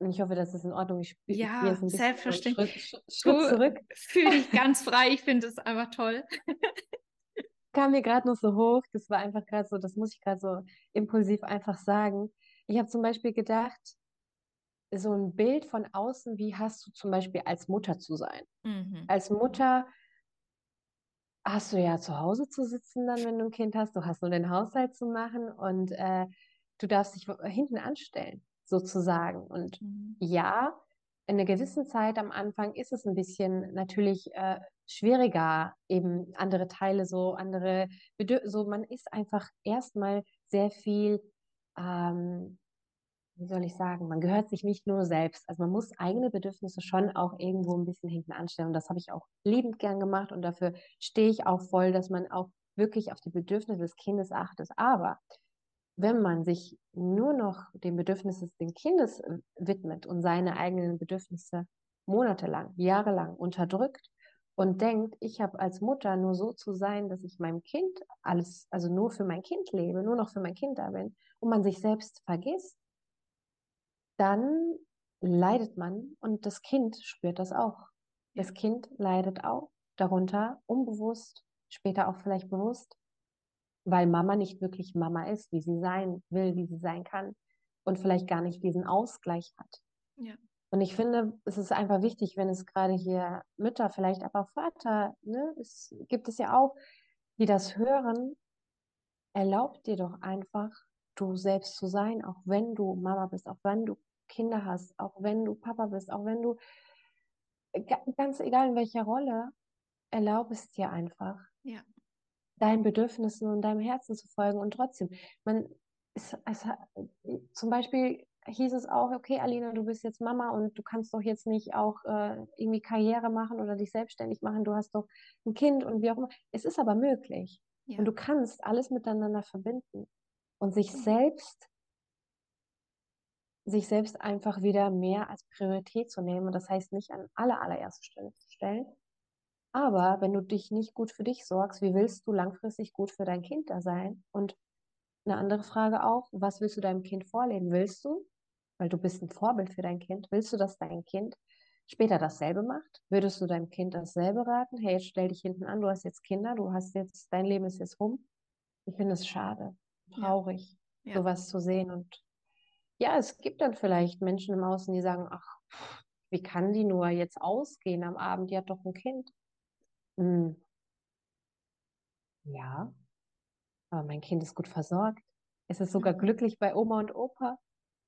ich hoffe, das ist in Ordnung. Ich spiele ja, jetzt ein selbstverständlich. Schritt, Schritt zurück. Fühle dich [laughs] ganz frei. Ich finde es einfach toll. [laughs] Kam mir gerade noch so hoch. Das war einfach gerade so, das muss ich gerade so impulsiv einfach sagen. Ich habe zum Beispiel gedacht, so ein Bild von außen, wie hast du zum Beispiel als Mutter zu sein? Mhm. Als Mutter hast du ja zu Hause zu sitzen dann, wenn du ein Kind hast. Du hast nur den Haushalt zu machen und äh, du darfst dich hinten anstellen sozusagen. Und mhm. ja, in einer gewissen Zeit am Anfang ist es ein bisschen natürlich äh, schwieriger, eben andere Teile, so andere Bedür so man ist einfach erstmal sehr viel, ähm, wie soll ich sagen, man gehört sich nicht nur selbst. Also man muss eigene Bedürfnisse schon auch irgendwo ein bisschen hinten anstellen. Und das habe ich auch liebend gern gemacht und dafür stehe ich auch voll, dass man auch wirklich auf die Bedürfnisse des Kindes achtet. Aber wenn man sich nur noch dem Bedürfnis des Kindes äh, widmet und seine eigenen Bedürfnisse monatelang, jahrelang unterdrückt und denkt, ich habe als Mutter nur so zu sein, dass ich meinem Kind alles, also nur für mein Kind lebe, nur noch für mein Kind da bin und man sich selbst vergisst, dann leidet man und das Kind spürt das auch. Das Kind leidet auch darunter, unbewusst, später auch vielleicht bewusst, weil Mama nicht wirklich Mama ist, wie sie sein will, wie sie sein kann und vielleicht gar nicht diesen Ausgleich hat. Ja. Und ich finde, es ist einfach wichtig, wenn es gerade hier Mütter, vielleicht aber auch Vater, ne, es gibt es ja auch, die das hören, erlaubt dir doch einfach, du selbst zu sein, auch wenn du Mama bist, auch wenn du Kinder hast, auch wenn du Papa bist, auch wenn du, ganz egal in welcher Rolle, erlaub es dir einfach. Ja deinen Bedürfnissen und deinem Herzen zu folgen. Und trotzdem, man, es, es, zum Beispiel hieß es auch, okay, Alina, du bist jetzt Mama und du kannst doch jetzt nicht auch äh, irgendwie Karriere machen oder dich selbstständig machen. Du hast doch ein Kind und wie auch immer. Es ist aber möglich. Ja. Und du kannst alles miteinander verbinden und sich mhm. selbst sich selbst einfach wieder mehr als Priorität zu nehmen. Und das heißt nicht an aller, allererste Stelle zu stellen, aber wenn du dich nicht gut für dich sorgst, wie willst du langfristig gut für dein Kind da sein? Und eine andere Frage auch, was willst du deinem Kind vorleben? Willst du, weil du bist ein Vorbild für dein Kind, willst du, dass dein Kind später dasselbe macht? Würdest du deinem Kind dasselbe raten? Hey, jetzt stell dich hinten an, du hast jetzt Kinder, du hast jetzt, dein Leben ist jetzt rum. Ich finde es schade, traurig, ja. Ja. sowas zu sehen. Und ja, es gibt dann vielleicht Menschen im Außen, die sagen, ach, wie kann die nur jetzt ausgehen am Abend? Die hat doch ein Kind. Hm. Ja, aber mein Kind ist gut versorgt. Es ist sogar mhm. glücklich bei Oma und Opa.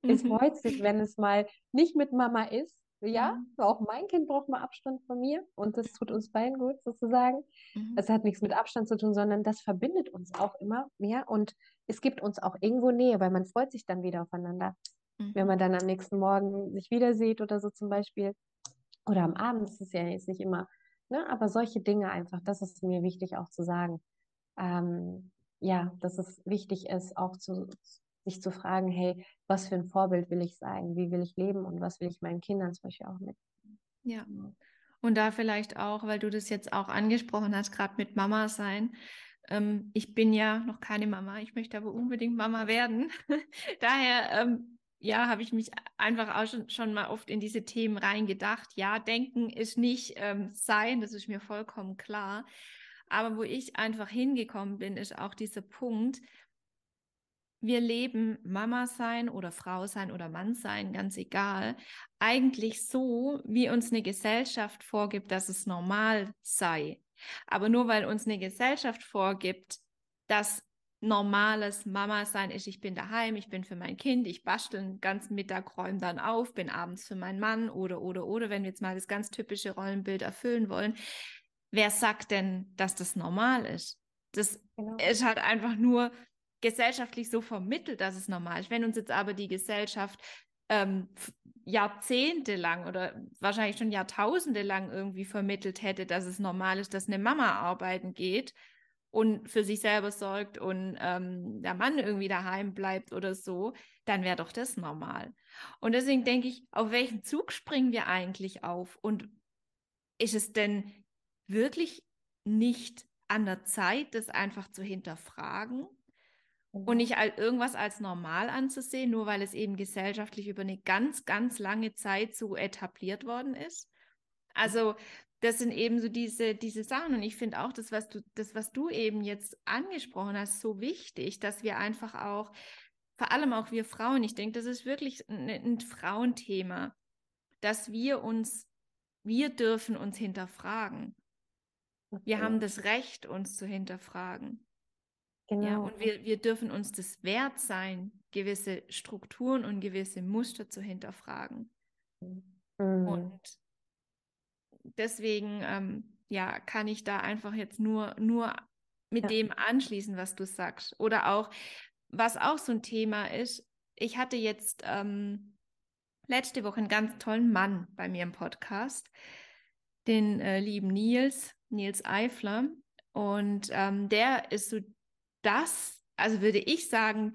Es mhm. freut sich, wenn es mal nicht mit Mama ist. Ja, mhm. auch mein Kind braucht mal Abstand von mir und das tut uns beiden gut sozusagen. Mhm. Das hat nichts mit Abstand zu tun, sondern das verbindet uns auch immer mehr und es gibt uns auch irgendwo Nähe, weil man freut sich dann wieder aufeinander. Mhm. Wenn man dann am nächsten Morgen sich wieder sieht oder so zum Beispiel. Oder am Abend ist es ja jetzt nicht immer Ne? Aber solche Dinge einfach, das ist mir wichtig auch zu sagen. Ähm, ja, dass es wichtig ist, auch zu, sich zu fragen, hey, was für ein Vorbild will ich sein? Wie will ich leben und was will ich meinen Kindern zum Beispiel auch mit? Ja. Und da vielleicht auch, weil du das jetzt auch angesprochen hast, gerade mit Mama sein. Ähm, ich bin ja noch keine Mama, ich möchte aber unbedingt Mama werden. [laughs] Daher ähm, ja, habe ich mich einfach auch schon, schon mal oft in diese Themen reingedacht. Ja, denken ist nicht ähm, sein, das ist mir vollkommen klar. Aber wo ich einfach hingekommen bin, ist auch dieser Punkt, wir leben Mama sein oder Frau sein oder Mann sein, ganz egal, eigentlich so, wie uns eine Gesellschaft vorgibt, dass es normal sei. Aber nur weil uns eine Gesellschaft vorgibt, dass normales Mama-Sein ist, ich bin daheim, ich bin für mein Kind, ich bastel den ganzen Mittag, räume dann auf, bin abends für meinen Mann oder, oder, oder, wenn wir jetzt mal das ganz typische Rollenbild erfüllen wollen. Wer sagt denn, dass das normal ist? Das genau. ist halt einfach nur gesellschaftlich so vermittelt, dass es normal ist. Wenn uns jetzt aber die Gesellschaft ähm, jahrzehntelang oder wahrscheinlich schon Jahrtausende lang irgendwie vermittelt hätte, dass es normal ist, dass eine Mama arbeiten geht, und für sich selber sorgt und ähm, der Mann irgendwie daheim bleibt oder so, dann wäre doch das normal. Und deswegen denke ich, auf welchen Zug springen wir eigentlich auf? Und ist es denn wirklich nicht an der Zeit, das einfach zu hinterfragen und mhm. nicht als irgendwas als normal anzusehen, nur weil es eben gesellschaftlich über eine ganz, ganz lange Zeit so etabliert worden ist? Also das sind eben so diese, diese Sachen. Und ich finde auch das, was du, das, was du eben jetzt angesprochen hast, so wichtig, dass wir einfach auch, vor allem auch wir Frauen, ich denke, das ist wirklich ein, ein Frauenthema, dass wir uns, wir dürfen uns hinterfragen. Okay. Wir haben das Recht, uns zu hinterfragen. Genau. Ja, und wir, wir dürfen uns das wert sein, gewisse Strukturen und gewisse Muster zu hinterfragen. Mhm. Und deswegen ähm, ja, kann ich da einfach jetzt nur, nur mit ja. dem anschließen, was du sagst. Oder auch, was auch so ein Thema ist, ich hatte jetzt ähm, letzte Woche einen ganz tollen Mann bei mir im Podcast, den äh, lieben Nils, Nils Eifler. Und ähm, der ist so das, also würde ich sagen,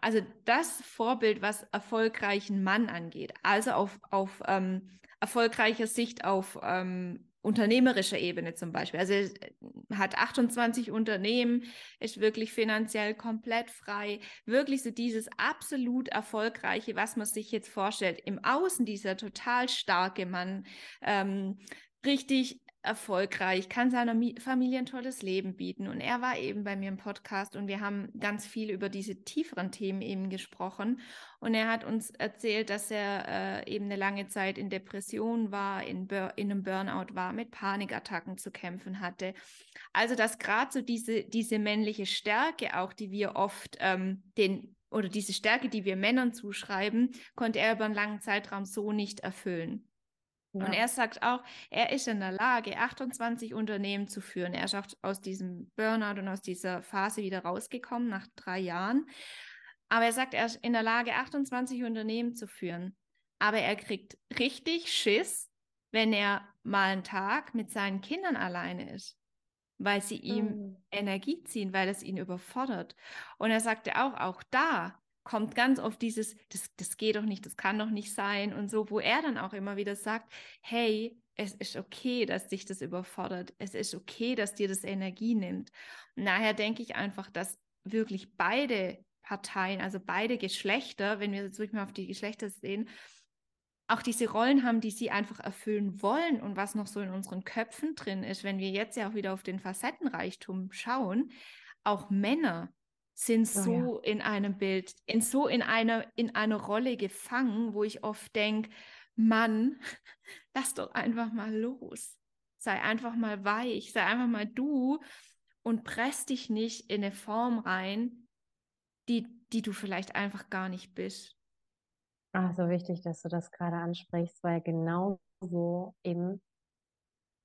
also das Vorbild, was erfolgreichen Mann angeht, also auf, auf ähm, erfolgreicher Sicht auf ähm, unternehmerischer Ebene zum Beispiel. Also er hat 28 Unternehmen, ist wirklich finanziell komplett frei, wirklich so dieses absolut erfolgreiche, was man sich jetzt vorstellt. Im Außen dieser total starke Mann, ähm, richtig erfolgreich, kann seiner Familie ein tolles Leben bieten. Und er war eben bei mir im Podcast und wir haben ganz viel über diese tieferen Themen eben gesprochen. Und er hat uns erzählt, dass er äh, eben eine lange Zeit in Depression war, in, in einem Burnout war, mit Panikattacken zu kämpfen hatte. Also dass gerade so diese, diese männliche Stärke auch, die wir oft ähm, den oder diese Stärke, die wir Männern zuschreiben, konnte er über einen langen Zeitraum so nicht erfüllen. Ja. Und er sagt auch, er ist in der Lage, 28 Unternehmen zu führen. Er ist auch aus diesem Burnout und aus dieser Phase wieder rausgekommen nach drei Jahren. Aber er sagt, er ist in der Lage, 28 Unternehmen zu führen. Aber er kriegt richtig Schiss, wenn er mal einen Tag mit seinen Kindern alleine ist, weil sie ihm mhm. Energie ziehen, weil es ihn überfordert. Und er sagte auch, auch da kommt ganz oft dieses, das, das geht doch nicht, das kann doch nicht sein und so, wo er dann auch immer wieder sagt, hey, es ist okay, dass dich das überfordert. Es ist okay, dass dir das Energie nimmt. Und daher denke ich einfach, dass wirklich beide Parteien, also beide Geschlechter, wenn wir jetzt wirklich mal auf die Geschlechter sehen, auch diese Rollen haben, die sie einfach erfüllen wollen und was noch so in unseren Köpfen drin ist, wenn wir jetzt ja auch wieder auf den Facettenreichtum schauen, auch Männer sind so oh, ja. in einem Bild, in so in einer, in einer Rolle gefangen, wo ich oft denke, Mann, [laughs] lass doch einfach mal los. Sei einfach mal weich, sei einfach mal du und press dich nicht in eine Form rein, die, die du vielleicht einfach gar nicht bist. Ach, so wichtig, dass du das gerade ansprichst, weil genau so eben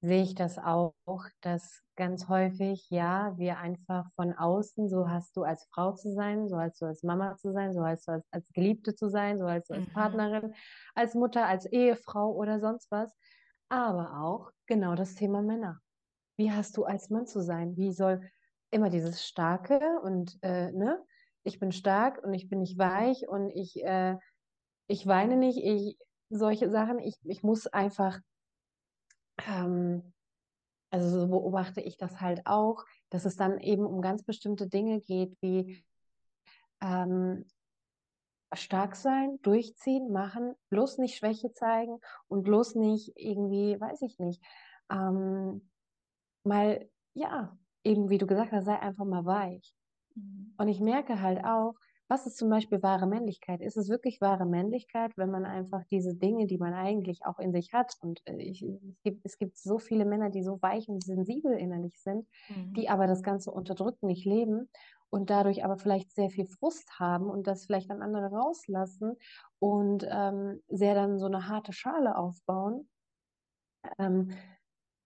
sehe ich das auch, dass ganz häufig, ja, wir einfach von außen, so hast du als Frau zu sein, so hast du als Mama zu sein, so hast du als, als Geliebte zu sein, so hast du als mhm. Partnerin, als Mutter, als Ehefrau oder sonst was, aber auch genau das Thema Männer. Wie hast du als Mann zu sein? Wie soll immer dieses Starke und, äh, ne, ich bin stark und ich bin nicht weich und ich, äh, ich weine nicht, ich, solche Sachen, ich, ich muss einfach ähm, also so beobachte ich das halt auch, dass es dann eben um ganz bestimmte Dinge geht, wie ähm, stark sein, durchziehen, machen, bloß nicht Schwäche zeigen und bloß nicht irgendwie, weiß ich nicht, ähm, mal, ja, eben wie du gesagt hast, sei einfach mal weich. Mhm. Und ich merke halt auch, was ist zum Beispiel wahre Männlichkeit? Ist es wirklich wahre Männlichkeit, wenn man einfach diese Dinge, die man eigentlich auch in sich hat, und äh, ich, es, gibt, es gibt so viele Männer, die so weich und sensibel innerlich sind, mhm. die aber das Ganze unterdrücken, nicht leben und dadurch aber vielleicht sehr viel Frust haben und das vielleicht an andere rauslassen und ähm, sehr dann so eine harte Schale aufbauen. Ähm,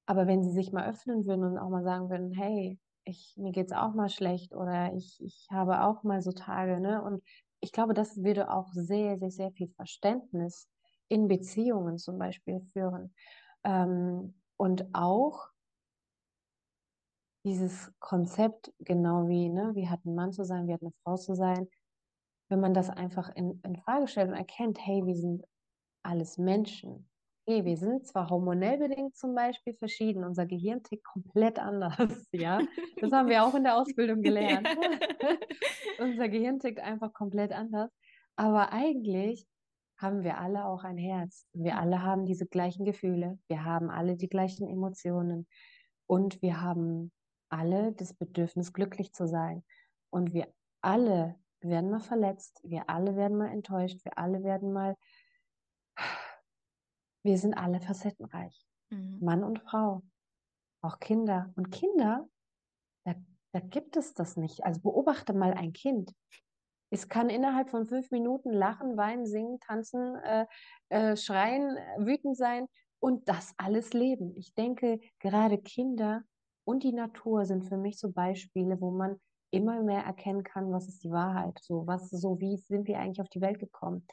aber wenn sie sich mal öffnen würden und auch mal sagen würden, hey, ich, mir geht es auch mal schlecht oder ich, ich habe auch mal so Tage, ne? Und ich glaube, das würde auch sehr, sehr, sehr viel Verständnis in Beziehungen zum Beispiel führen. Ähm, und auch dieses Konzept, genau wie, ne, wie hat ein Mann zu sein, wie hat eine Frau zu sein, wenn man das einfach in, in Frage stellt und erkennt, hey, wir sind alles Menschen okay, wir sind zwar hormonell bedingt zum Beispiel verschieden, unser Gehirn tickt komplett anders, [laughs] ja. Das haben wir auch in der Ausbildung [laughs] gelernt. [laughs] unser Gehirn tickt einfach komplett anders. Aber eigentlich haben wir alle auch ein Herz. Wir alle haben diese gleichen Gefühle. Wir haben alle die gleichen Emotionen. Und wir haben alle das Bedürfnis, glücklich zu sein. Und wir alle werden mal verletzt. Wir alle werden mal enttäuscht. Wir alle werden mal wir sind alle facettenreich. Mhm. Mann und Frau. Auch Kinder. Und Kinder, da, da gibt es das nicht. Also beobachte mal ein Kind. Es kann innerhalb von fünf Minuten lachen, weinen, singen, tanzen, äh, äh, schreien, wütend sein und das alles leben. Ich denke, gerade Kinder und die Natur sind für mich so Beispiele, wo man immer mehr erkennen kann, was ist die Wahrheit. So, was, so wie sind wir eigentlich auf die Welt gekommen?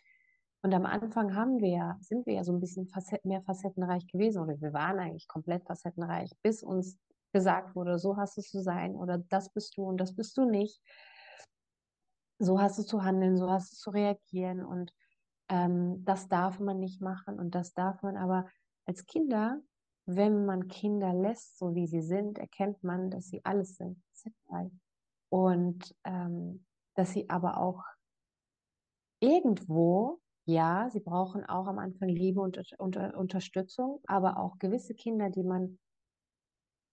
Und am Anfang haben wir sind wir ja so ein bisschen facet mehr facettenreich gewesen oder wir waren eigentlich komplett facettenreich, bis uns gesagt wurde, so hast es zu sein oder das bist du und das bist du nicht. so hast du zu handeln, so hast du zu reagieren und ähm, das darf man nicht machen und das darf man. Aber als Kinder, wenn man Kinder lässt, so wie sie sind, erkennt man, dass sie alles sind, und ähm, dass sie aber auch irgendwo, ja, sie brauchen auch am Anfang Liebe und unter, Unterstützung, aber auch gewisse Kinder, die man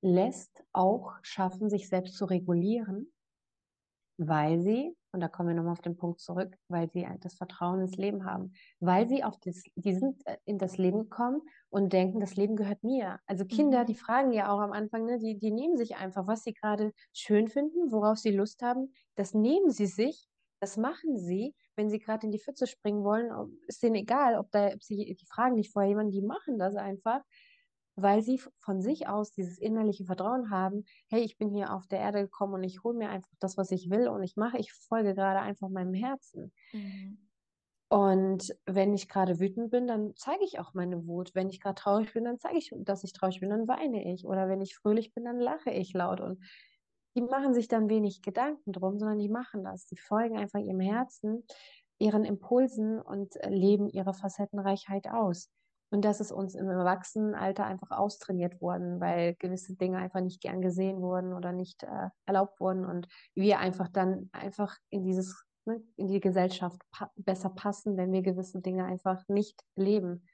lässt, auch schaffen, sich selbst zu regulieren, weil sie, und da kommen wir nochmal auf den Punkt zurück, weil sie das Vertrauen ins Leben haben, weil sie auf das, die sind äh, in das Leben kommen und denken, das Leben gehört mir. Also Kinder, mhm. die fragen ja auch am Anfang, ne, die, die nehmen sich einfach, was sie gerade schön finden, worauf sie Lust haben, das nehmen sie sich, das machen sie wenn sie gerade in die Pfütze springen wollen, ist denen egal, ob, da, ob sie, die fragen nicht vorher jemanden, die machen das einfach, weil sie von sich aus dieses innerliche Vertrauen haben, hey, ich bin hier auf der Erde gekommen und ich hole mir einfach das, was ich will und ich mache, ich folge gerade einfach meinem Herzen. Mhm. Und wenn ich gerade wütend bin, dann zeige ich auch meine Wut. Wenn ich gerade traurig bin, dann zeige ich, dass ich traurig bin, dann weine ich. Oder wenn ich fröhlich bin, dann lache ich laut. Und die machen sich dann wenig Gedanken drum, sondern die machen das. Die folgen einfach ihrem Herzen, ihren Impulsen und äh, leben ihre Facettenreichheit aus. Und das ist uns im Erwachsenenalter einfach austrainiert worden, weil gewisse Dinge einfach nicht gern gesehen wurden oder nicht äh, erlaubt wurden und wir einfach dann einfach in dieses, ne, in die Gesellschaft pa besser passen, wenn wir gewisse Dinge einfach nicht leben.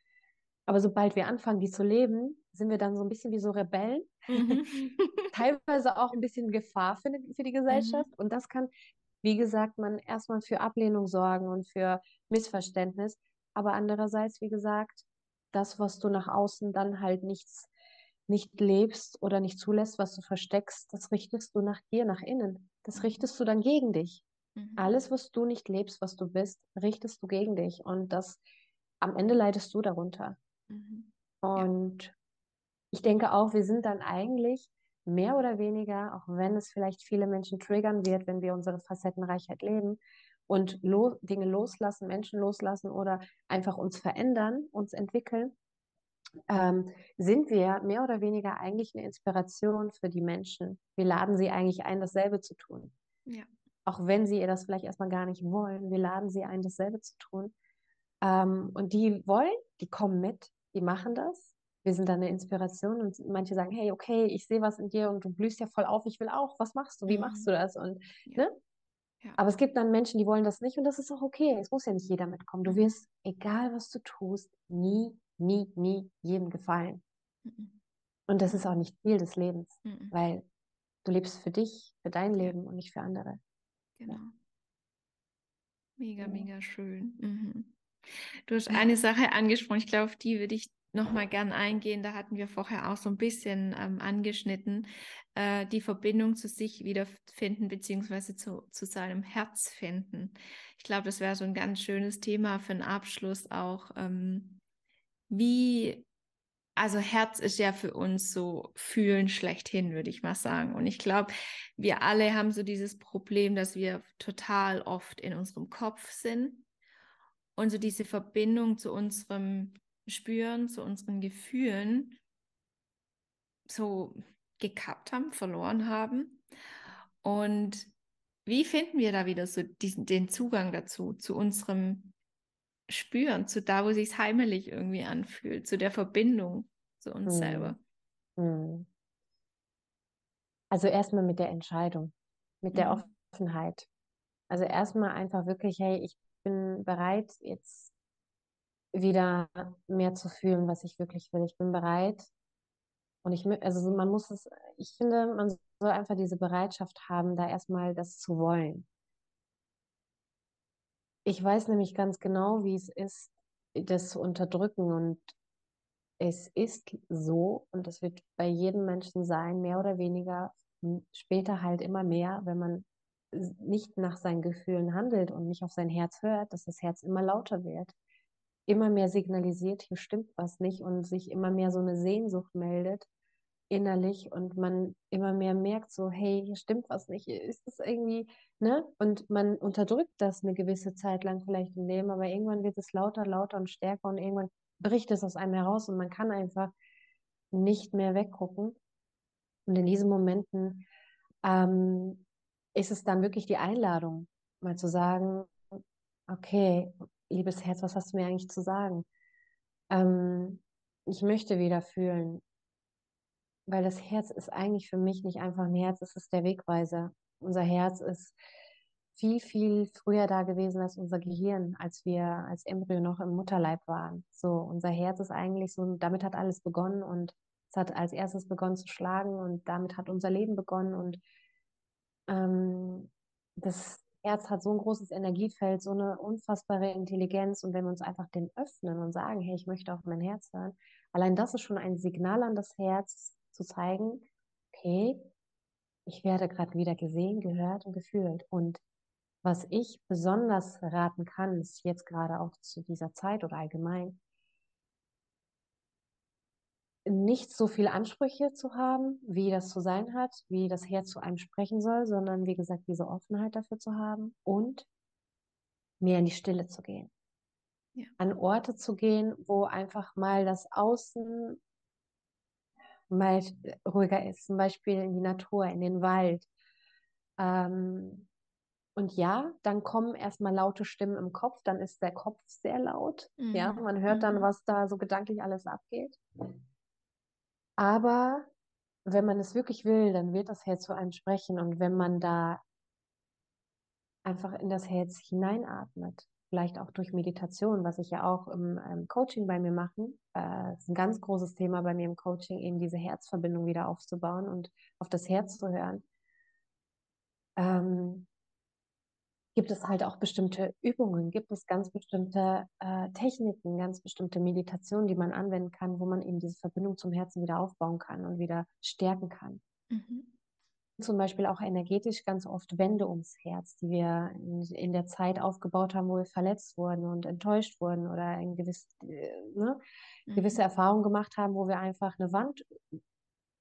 Aber sobald wir anfangen, die zu leben, sind wir dann so ein bisschen wie so Rebellen. Mhm. [laughs] Teilweise auch ein bisschen Gefahr für, für die Gesellschaft. Mhm. Und das kann, wie gesagt, man erstmal für Ablehnung sorgen und für Missverständnis. Aber andererseits, wie gesagt, das, was du nach außen dann halt nichts, nicht lebst oder nicht zulässt, was du versteckst, das richtest du nach dir, nach innen. Das mhm. richtest du dann gegen dich. Mhm. Alles, was du nicht lebst, was du bist, richtest du gegen dich. Und das am Ende leidest du darunter. Mhm. Und ja. ich denke auch, wir sind dann eigentlich mehr oder weniger, auch wenn es vielleicht viele Menschen triggern wird, wenn wir unsere Facettenreichheit leben und lo Dinge loslassen, Menschen loslassen oder einfach uns verändern, uns entwickeln, ähm, sind wir mehr oder weniger eigentlich eine Inspiration für die Menschen. Wir laden sie eigentlich ein, dasselbe zu tun. Ja. Auch wenn sie ihr das vielleicht erstmal gar nicht wollen, wir laden sie ein, dasselbe zu tun. Ähm, und die wollen, die kommen mit, die machen das. Wir sind dann eine Inspiration und manche sagen, hey, okay, ich sehe was in dir und du blühst ja voll auf, ich will auch. Was machst du? Wie mhm. machst du das? Und ja. ne? Ja. Aber es gibt dann Menschen, die wollen das nicht und das ist auch okay. Es muss ja nicht jeder mitkommen. Du mhm. wirst, egal was du tust, nie, nie, nie jedem gefallen. Mhm. Und das ist auch nicht Ziel des Lebens, mhm. weil du lebst für dich, für dein Leben und nicht für andere. Genau. Mega, mega schön. Mhm. Du hast eine Sache angesprochen, ich glaube, auf die würde ich nochmal gern eingehen. Da hatten wir vorher auch so ein bisschen ähm, angeschnitten, äh, die Verbindung zu sich wiederfinden, beziehungsweise zu, zu seinem Herz finden. Ich glaube, das wäre so ein ganz schönes Thema für einen Abschluss auch. Ähm, wie, also Herz ist ja für uns so fühlen schlechthin, würde ich mal sagen. Und ich glaube, wir alle haben so dieses Problem, dass wir total oft in unserem Kopf sind und so diese Verbindung zu unserem Spüren, zu unseren Gefühlen so gekappt haben, verloren haben. Und wie finden wir da wieder so diesen, den Zugang dazu, zu unserem Spüren, zu da, wo sich heimelig irgendwie anfühlt, zu der Verbindung zu uns hm. selber? Hm. Also erstmal mit der Entscheidung, mit der mhm. Offenheit. Also erstmal einfach wirklich, hey, ich bin bereit, jetzt wieder mehr zu fühlen, was ich wirklich will. Ich bin bereit. Und ich, also man muss es, ich finde, man soll einfach diese Bereitschaft haben, da erstmal das zu wollen. Ich weiß nämlich ganz genau, wie es ist, das zu unterdrücken. Und es ist so, und das wird bei jedem Menschen sein, mehr oder weniger, später halt immer mehr, wenn man nicht nach seinen Gefühlen handelt und nicht auf sein Herz hört, dass das Herz immer lauter wird, immer mehr signalisiert, hier stimmt was nicht und sich immer mehr so eine Sehnsucht meldet innerlich und man immer mehr merkt so, hey, hier stimmt was nicht, ist das irgendwie, ne? Und man unterdrückt das eine gewisse Zeit lang vielleicht im Leben, aber irgendwann wird es lauter, lauter und stärker und irgendwann bricht es aus einem heraus und man kann einfach nicht mehr weggucken. Und in diesen Momenten ähm, ist es dann wirklich die Einladung, mal zu sagen, okay, liebes Herz, was hast du mir eigentlich zu sagen? Ähm, ich möchte wieder fühlen, weil das Herz ist eigentlich für mich nicht einfach ein Herz, es ist der Wegweiser. Unser Herz ist viel, viel früher da gewesen als unser Gehirn, als wir als Embryo noch im Mutterleib waren. So, unser Herz ist eigentlich so, damit hat alles begonnen und es hat als erstes begonnen zu schlagen und damit hat unser Leben begonnen und ähm, das Herz hat so ein großes Energiefeld, so eine unfassbare Intelligenz. Und wenn wir uns einfach den öffnen und sagen, hey, ich möchte auf mein Herz hören, allein das ist schon ein Signal an das Herz zu zeigen, okay, ich werde gerade wieder gesehen, gehört und gefühlt. Und was ich besonders raten kann, ist jetzt gerade auch zu dieser Zeit oder allgemein, nicht so viele Ansprüche zu haben, wie das zu sein hat, wie das Herz zu einem sprechen soll, sondern wie gesagt, diese Offenheit dafür zu haben und mehr in die Stille zu gehen. Ja. An Orte zu gehen, wo einfach mal das Außen mal ruhiger ist, zum Beispiel in die Natur, in den Wald. Ähm, und ja, dann kommen erstmal laute Stimmen im Kopf, dann ist der Kopf sehr laut. Mhm. Ja, man hört dann, mhm. was da so gedanklich alles abgeht. Aber wenn man es wirklich will, dann wird das Herz zu einem sprechen. Und wenn man da einfach in das Herz hineinatmet, vielleicht auch durch Meditation, was ich ja auch im, im Coaching bei mir mache, äh, ist ein ganz großes Thema bei mir im Coaching, eben diese Herzverbindung wieder aufzubauen und auf das Herz zu hören. Ähm, gibt es halt auch bestimmte Übungen, gibt es ganz bestimmte äh, Techniken, ganz bestimmte Meditationen, die man anwenden kann, wo man eben diese Verbindung zum Herzen wieder aufbauen kann und wieder stärken kann. Mhm. Zum Beispiel auch energetisch ganz oft Wände ums Herz, die wir in, in, der Zeit aufgebaut haben, wo wir verletzt wurden und enttäuscht wurden oder ein gewiss, äh, ne, mhm. gewisse Erfahrungen gemacht haben, wo wir einfach eine Wand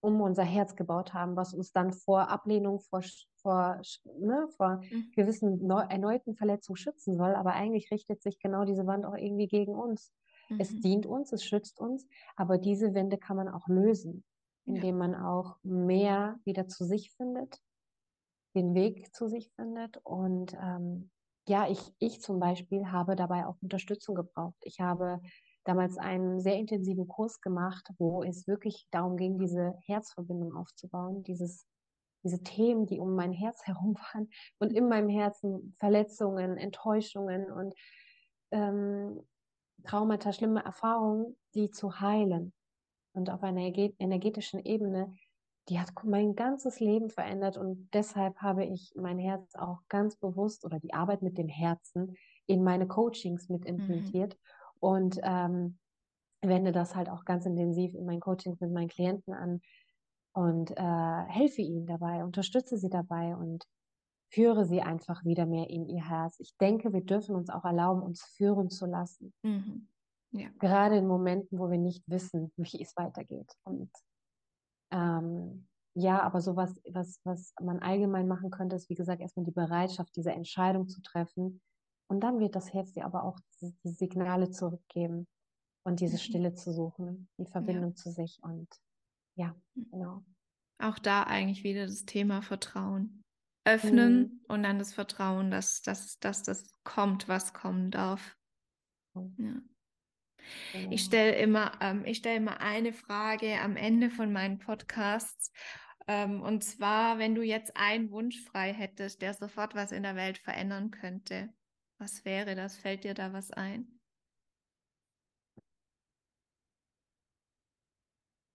um unser Herz gebaut haben, was uns dann vor Ablehnung, vor, vor, ne, vor mhm. gewissen neu, erneuten Verletzungen schützen soll. Aber eigentlich richtet sich genau diese Wand auch irgendwie gegen uns. Mhm. Es dient uns, es schützt uns, aber diese Wände kann man auch lösen, indem ja. man auch mehr wieder zu sich findet, den Weg zu sich findet. Und ähm, ja, ich, ich zum Beispiel habe dabei auch Unterstützung gebraucht. Ich habe damals einen sehr intensiven Kurs gemacht, wo es wirklich darum ging, diese Herzverbindung aufzubauen, dieses, diese Themen, die um mein Herz herum waren und in meinem Herzen Verletzungen, Enttäuschungen und ähm, Traumata, schlimme Erfahrungen, die zu heilen. Und auf einer energetischen Ebene, die hat mein ganzes Leben verändert und deshalb habe ich mein Herz auch ganz bewusst oder die Arbeit mit dem Herzen in meine Coachings mit mhm. implementiert. Mhm und ähm, wende das halt auch ganz intensiv in meinen Coachings mit meinen Klienten an und äh, helfe ihnen dabei, unterstütze sie dabei und führe sie einfach wieder mehr in ihr Herz. Ich denke, wir dürfen uns auch erlauben, uns führen zu lassen. Mhm. Ja. Gerade in Momenten, wo wir nicht wissen, [laughs] wie es weitergeht. Und ähm, ja, aber sowas, was, was man allgemein machen könnte, ist, wie gesagt, erstmal die Bereitschaft, diese Entscheidung zu treffen, und dann wird das Herz dir aber auch die, die Signale zurückgeben und diese mhm. Stille zu suchen, die Verbindung ja. zu sich. Und ja, mhm. genau. Auch da eigentlich wieder das Thema Vertrauen. Öffnen mhm. und dann das Vertrauen, dass, dass, dass das kommt, was kommen darf. Ja. Genau. Ich stelle immer, ähm, ich immer eine Frage am Ende von meinen Podcasts. Ähm, und zwar, wenn du jetzt einen Wunsch frei hättest, der sofort was in der Welt verändern könnte, was wäre das? Fällt dir da was ein?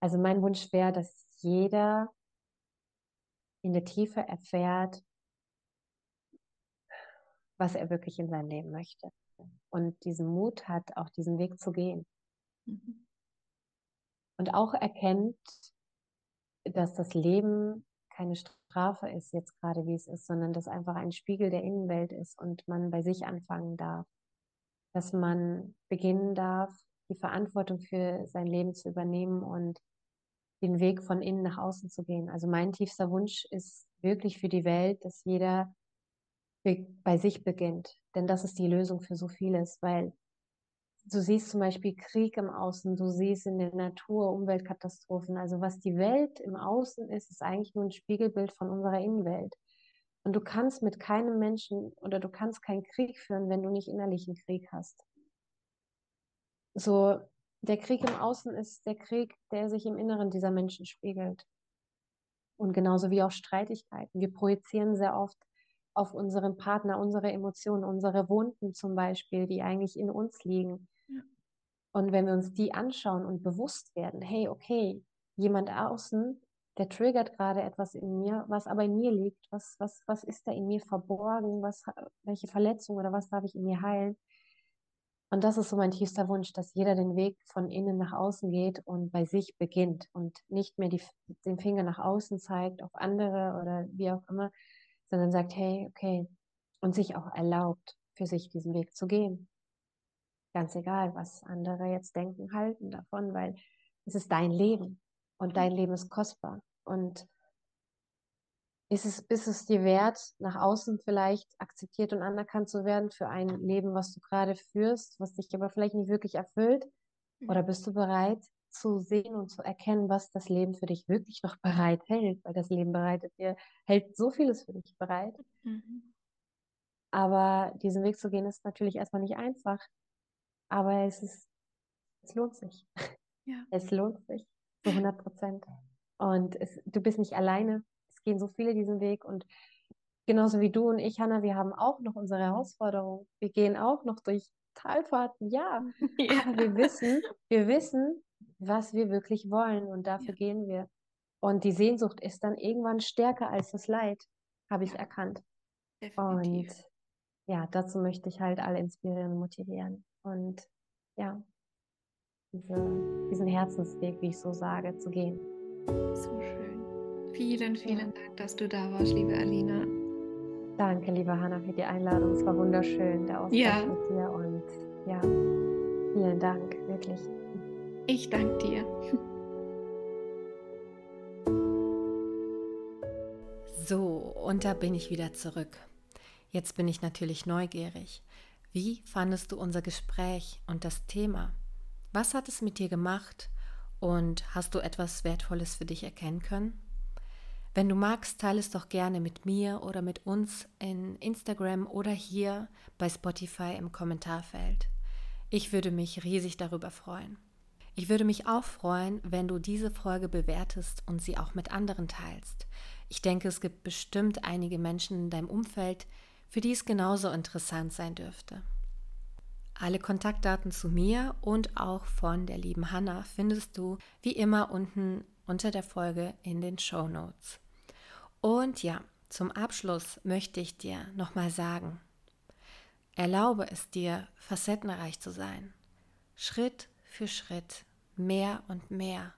Also mein Wunsch wäre, dass jeder in der Tiefe erfährt, was er wirklich in seinem Leben möchte. Und diesen Mut hat, auch diesen Weg zu gehen. Mhm. Und auch erkennt, dass das Leben keine Strafe ist, jetzt gerade wie es ist, sondern dass einfach ein Spiegel der Innenwelt ist und man bei sich anfangen darf. Dass man beginnen darf, die Verantwortung für sein Leben zu übernehmen und den Weg von innen nach außen zu gehen. Also mein tiefster Wunsch ist wirklich für die Welt, dass jeder bei sich beginnt. Denn das ist die Lösung für so vieles, weil du siehst zum Beispiel Krieg im Außen, du siehst in der Natur Umweltkatastrophen. Also was die Welt im Außen ist, ist eigentlich nur ein Spiegelbild von unserer Innenwelt. Und du kannst mit keinem Menschen oder du kannst keinen Krieg führen, wenn du nicht innerlichen Krieg hast. So, der Krieg im Außen ist der Krieg, der sich im Inneren dieser Menschen spiegelt. Und genauso wie auch Streitigkeiten. Wir projizieren sehr oft auf unseren Partner unsere Emotionen, unsere Wunden zum Beispiel, die eigentlich in uns liegen. Ja. Und wenn wir uns die anschauen und bewusst werden, hey, okay, jemand außen der triggert gerade etwas in mir, was aber in mir liegt. Was, was, was ist da in mir verborgen? Was, welche Verletzung oder was darf ich in mir heilen? Und das ist so mein tiefster Wunsch, dass jeder den Weg von innen nach außen geht und bei sich beginnt und nicht mehr die, den Finger nach außen zeigt, auf andere oder wie auch immer, sondern sagt, hey, okay, und sich auch erlaubt, für sich diesen Weg zu gehen. Ganz egal, was andere jetzt denken, halten davon, weil es ist dein Leben und dein Leben ist kostbar. Und ist es, ist es dir wert, nach außen vielleicht akzeptiert und anerkannt zu werden für ein Leben, was du gerade führst, was dich aber vielleicht nicht wirklich erfüllt? Mhm. Oder bist du bereit zu sehen und zu erkennen, was das Leben für dich wirklich noch bereit hält? Weil das Leben bereitet dir, hält so vieles für dich bereit. Mhm. Aber diesen Weg zu gehen ist natürlich erstmal nicht einfach. Aber es ist, es lohnt sich. Ja. Es lohnt sich. Zu 100 Prozent. Und es, du bist nicht alleine. Es gehen so viele diesen Weg. Und genauso wie du und ich, Hanna, wir haben auch noch unsere Herausforderungen. Wir gehen auch noch durch Talfahrten, ja. [laughs] ja. Aber wir wissen, wir wissen, was wir wirklich wollen. Und dafür ja. gehen wir. Und die Sehnsucht ist dann irgendwann stärker als das Leid, habe ich ja. erkannt. Definitiv. Und ja, dazu möchte ich halt alle inspirieren, motivieren. Und ja, diese, diesen Herzensweg, wie ich so sage, zu gehen. So schön. Vielen, vielen. Dank, dass du da warst, liebe Alina. Danke, liebe Hanna, für die Einladung. Es war wunderschön, der Austausch ja. mit dir. Und ja, vielen Dank, wirklich. Ich danke dir. So, und da bin ich wieder zurück. Jetzt bin ich natürlich neugierig. Wie fandest du unser Gespräch und das Thema? Was hat es mit dir gemacht und hast du etwas Wertvolles für dich erkennen können? Wenn du magst, teile es doch gerne mit mir oder mit uns in Instagram oder hier bei Spotify im Kommentarfeld. Ich würde mich riesig darüber freuen. Ich würde mich auch freuen, wenn du diese Folge bewertest und sie auch mit anderen teilst. Ich denke, es gibt bestimmt einige Menschen in deinem Umfeld, für die es genauso interessant sein dürfte. Alle Kontaktdaten zu mir und auch von der lieben Hanna findest du wie immer unten unter der Folge in den Show Notes. Und ja, zum Abschluss möchte ich dir nochmal sagen, erlaube es dir, facettenreich zu sein. Schritt für Schritt, mehr und mehr.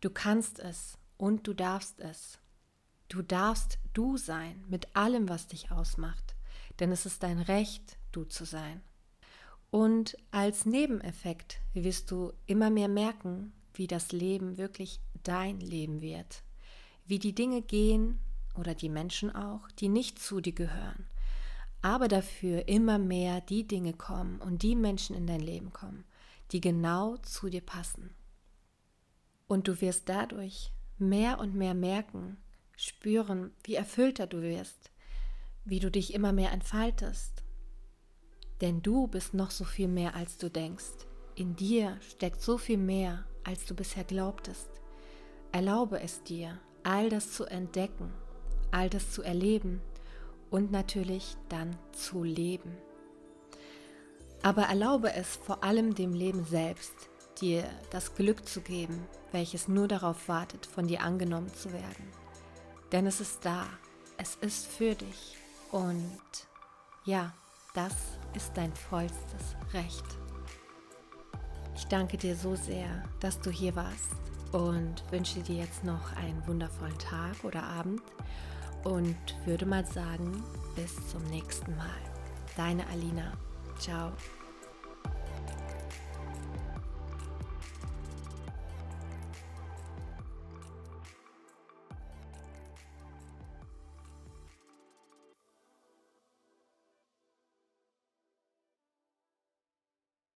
Du kannst es und du darfst es. Du darfst du sein mit allem, was dich ausmacht, denn es ist dein Recht, du zu sein. Und als Nebeneffekt wirst du immer mehr merken, wie das Leben wirklich dein Leben wird. Wie die Dinge gehen oder die Menschen auch, die nicht zu dir gehören. Aber dafür immer mehr die Dinge kommen und die Menschen in dein Leben kommen, die genau zu dir passen. Und du wirst dadurch mehr und mehr merken, spüren, wie erfüllter du wirst, wie du dich immer mehr entfaltest denn du bist noch so viel mehr, als du denkst. In dir steckt so viel mehr, als du bisher glaubtest. Erlaube es dir, all das zu entdecken, all das zu erleben und natürlich dann zu leben. Aber erlaube es vor allem dem Leben selbst, dir das Glück zu geben, welches nur darauf wartet, von dir angenommen zu werden. Denn es ist da, es ist für dich und ja, das ist dein vollstes Recht. Ich danke dir so sehr, dass du hier warst und wünsche dir jetzt noch einen wundervollen Tag oder Abend und würde mal sagen, bis zum nächsten Mal. Deine Alina. Ciao.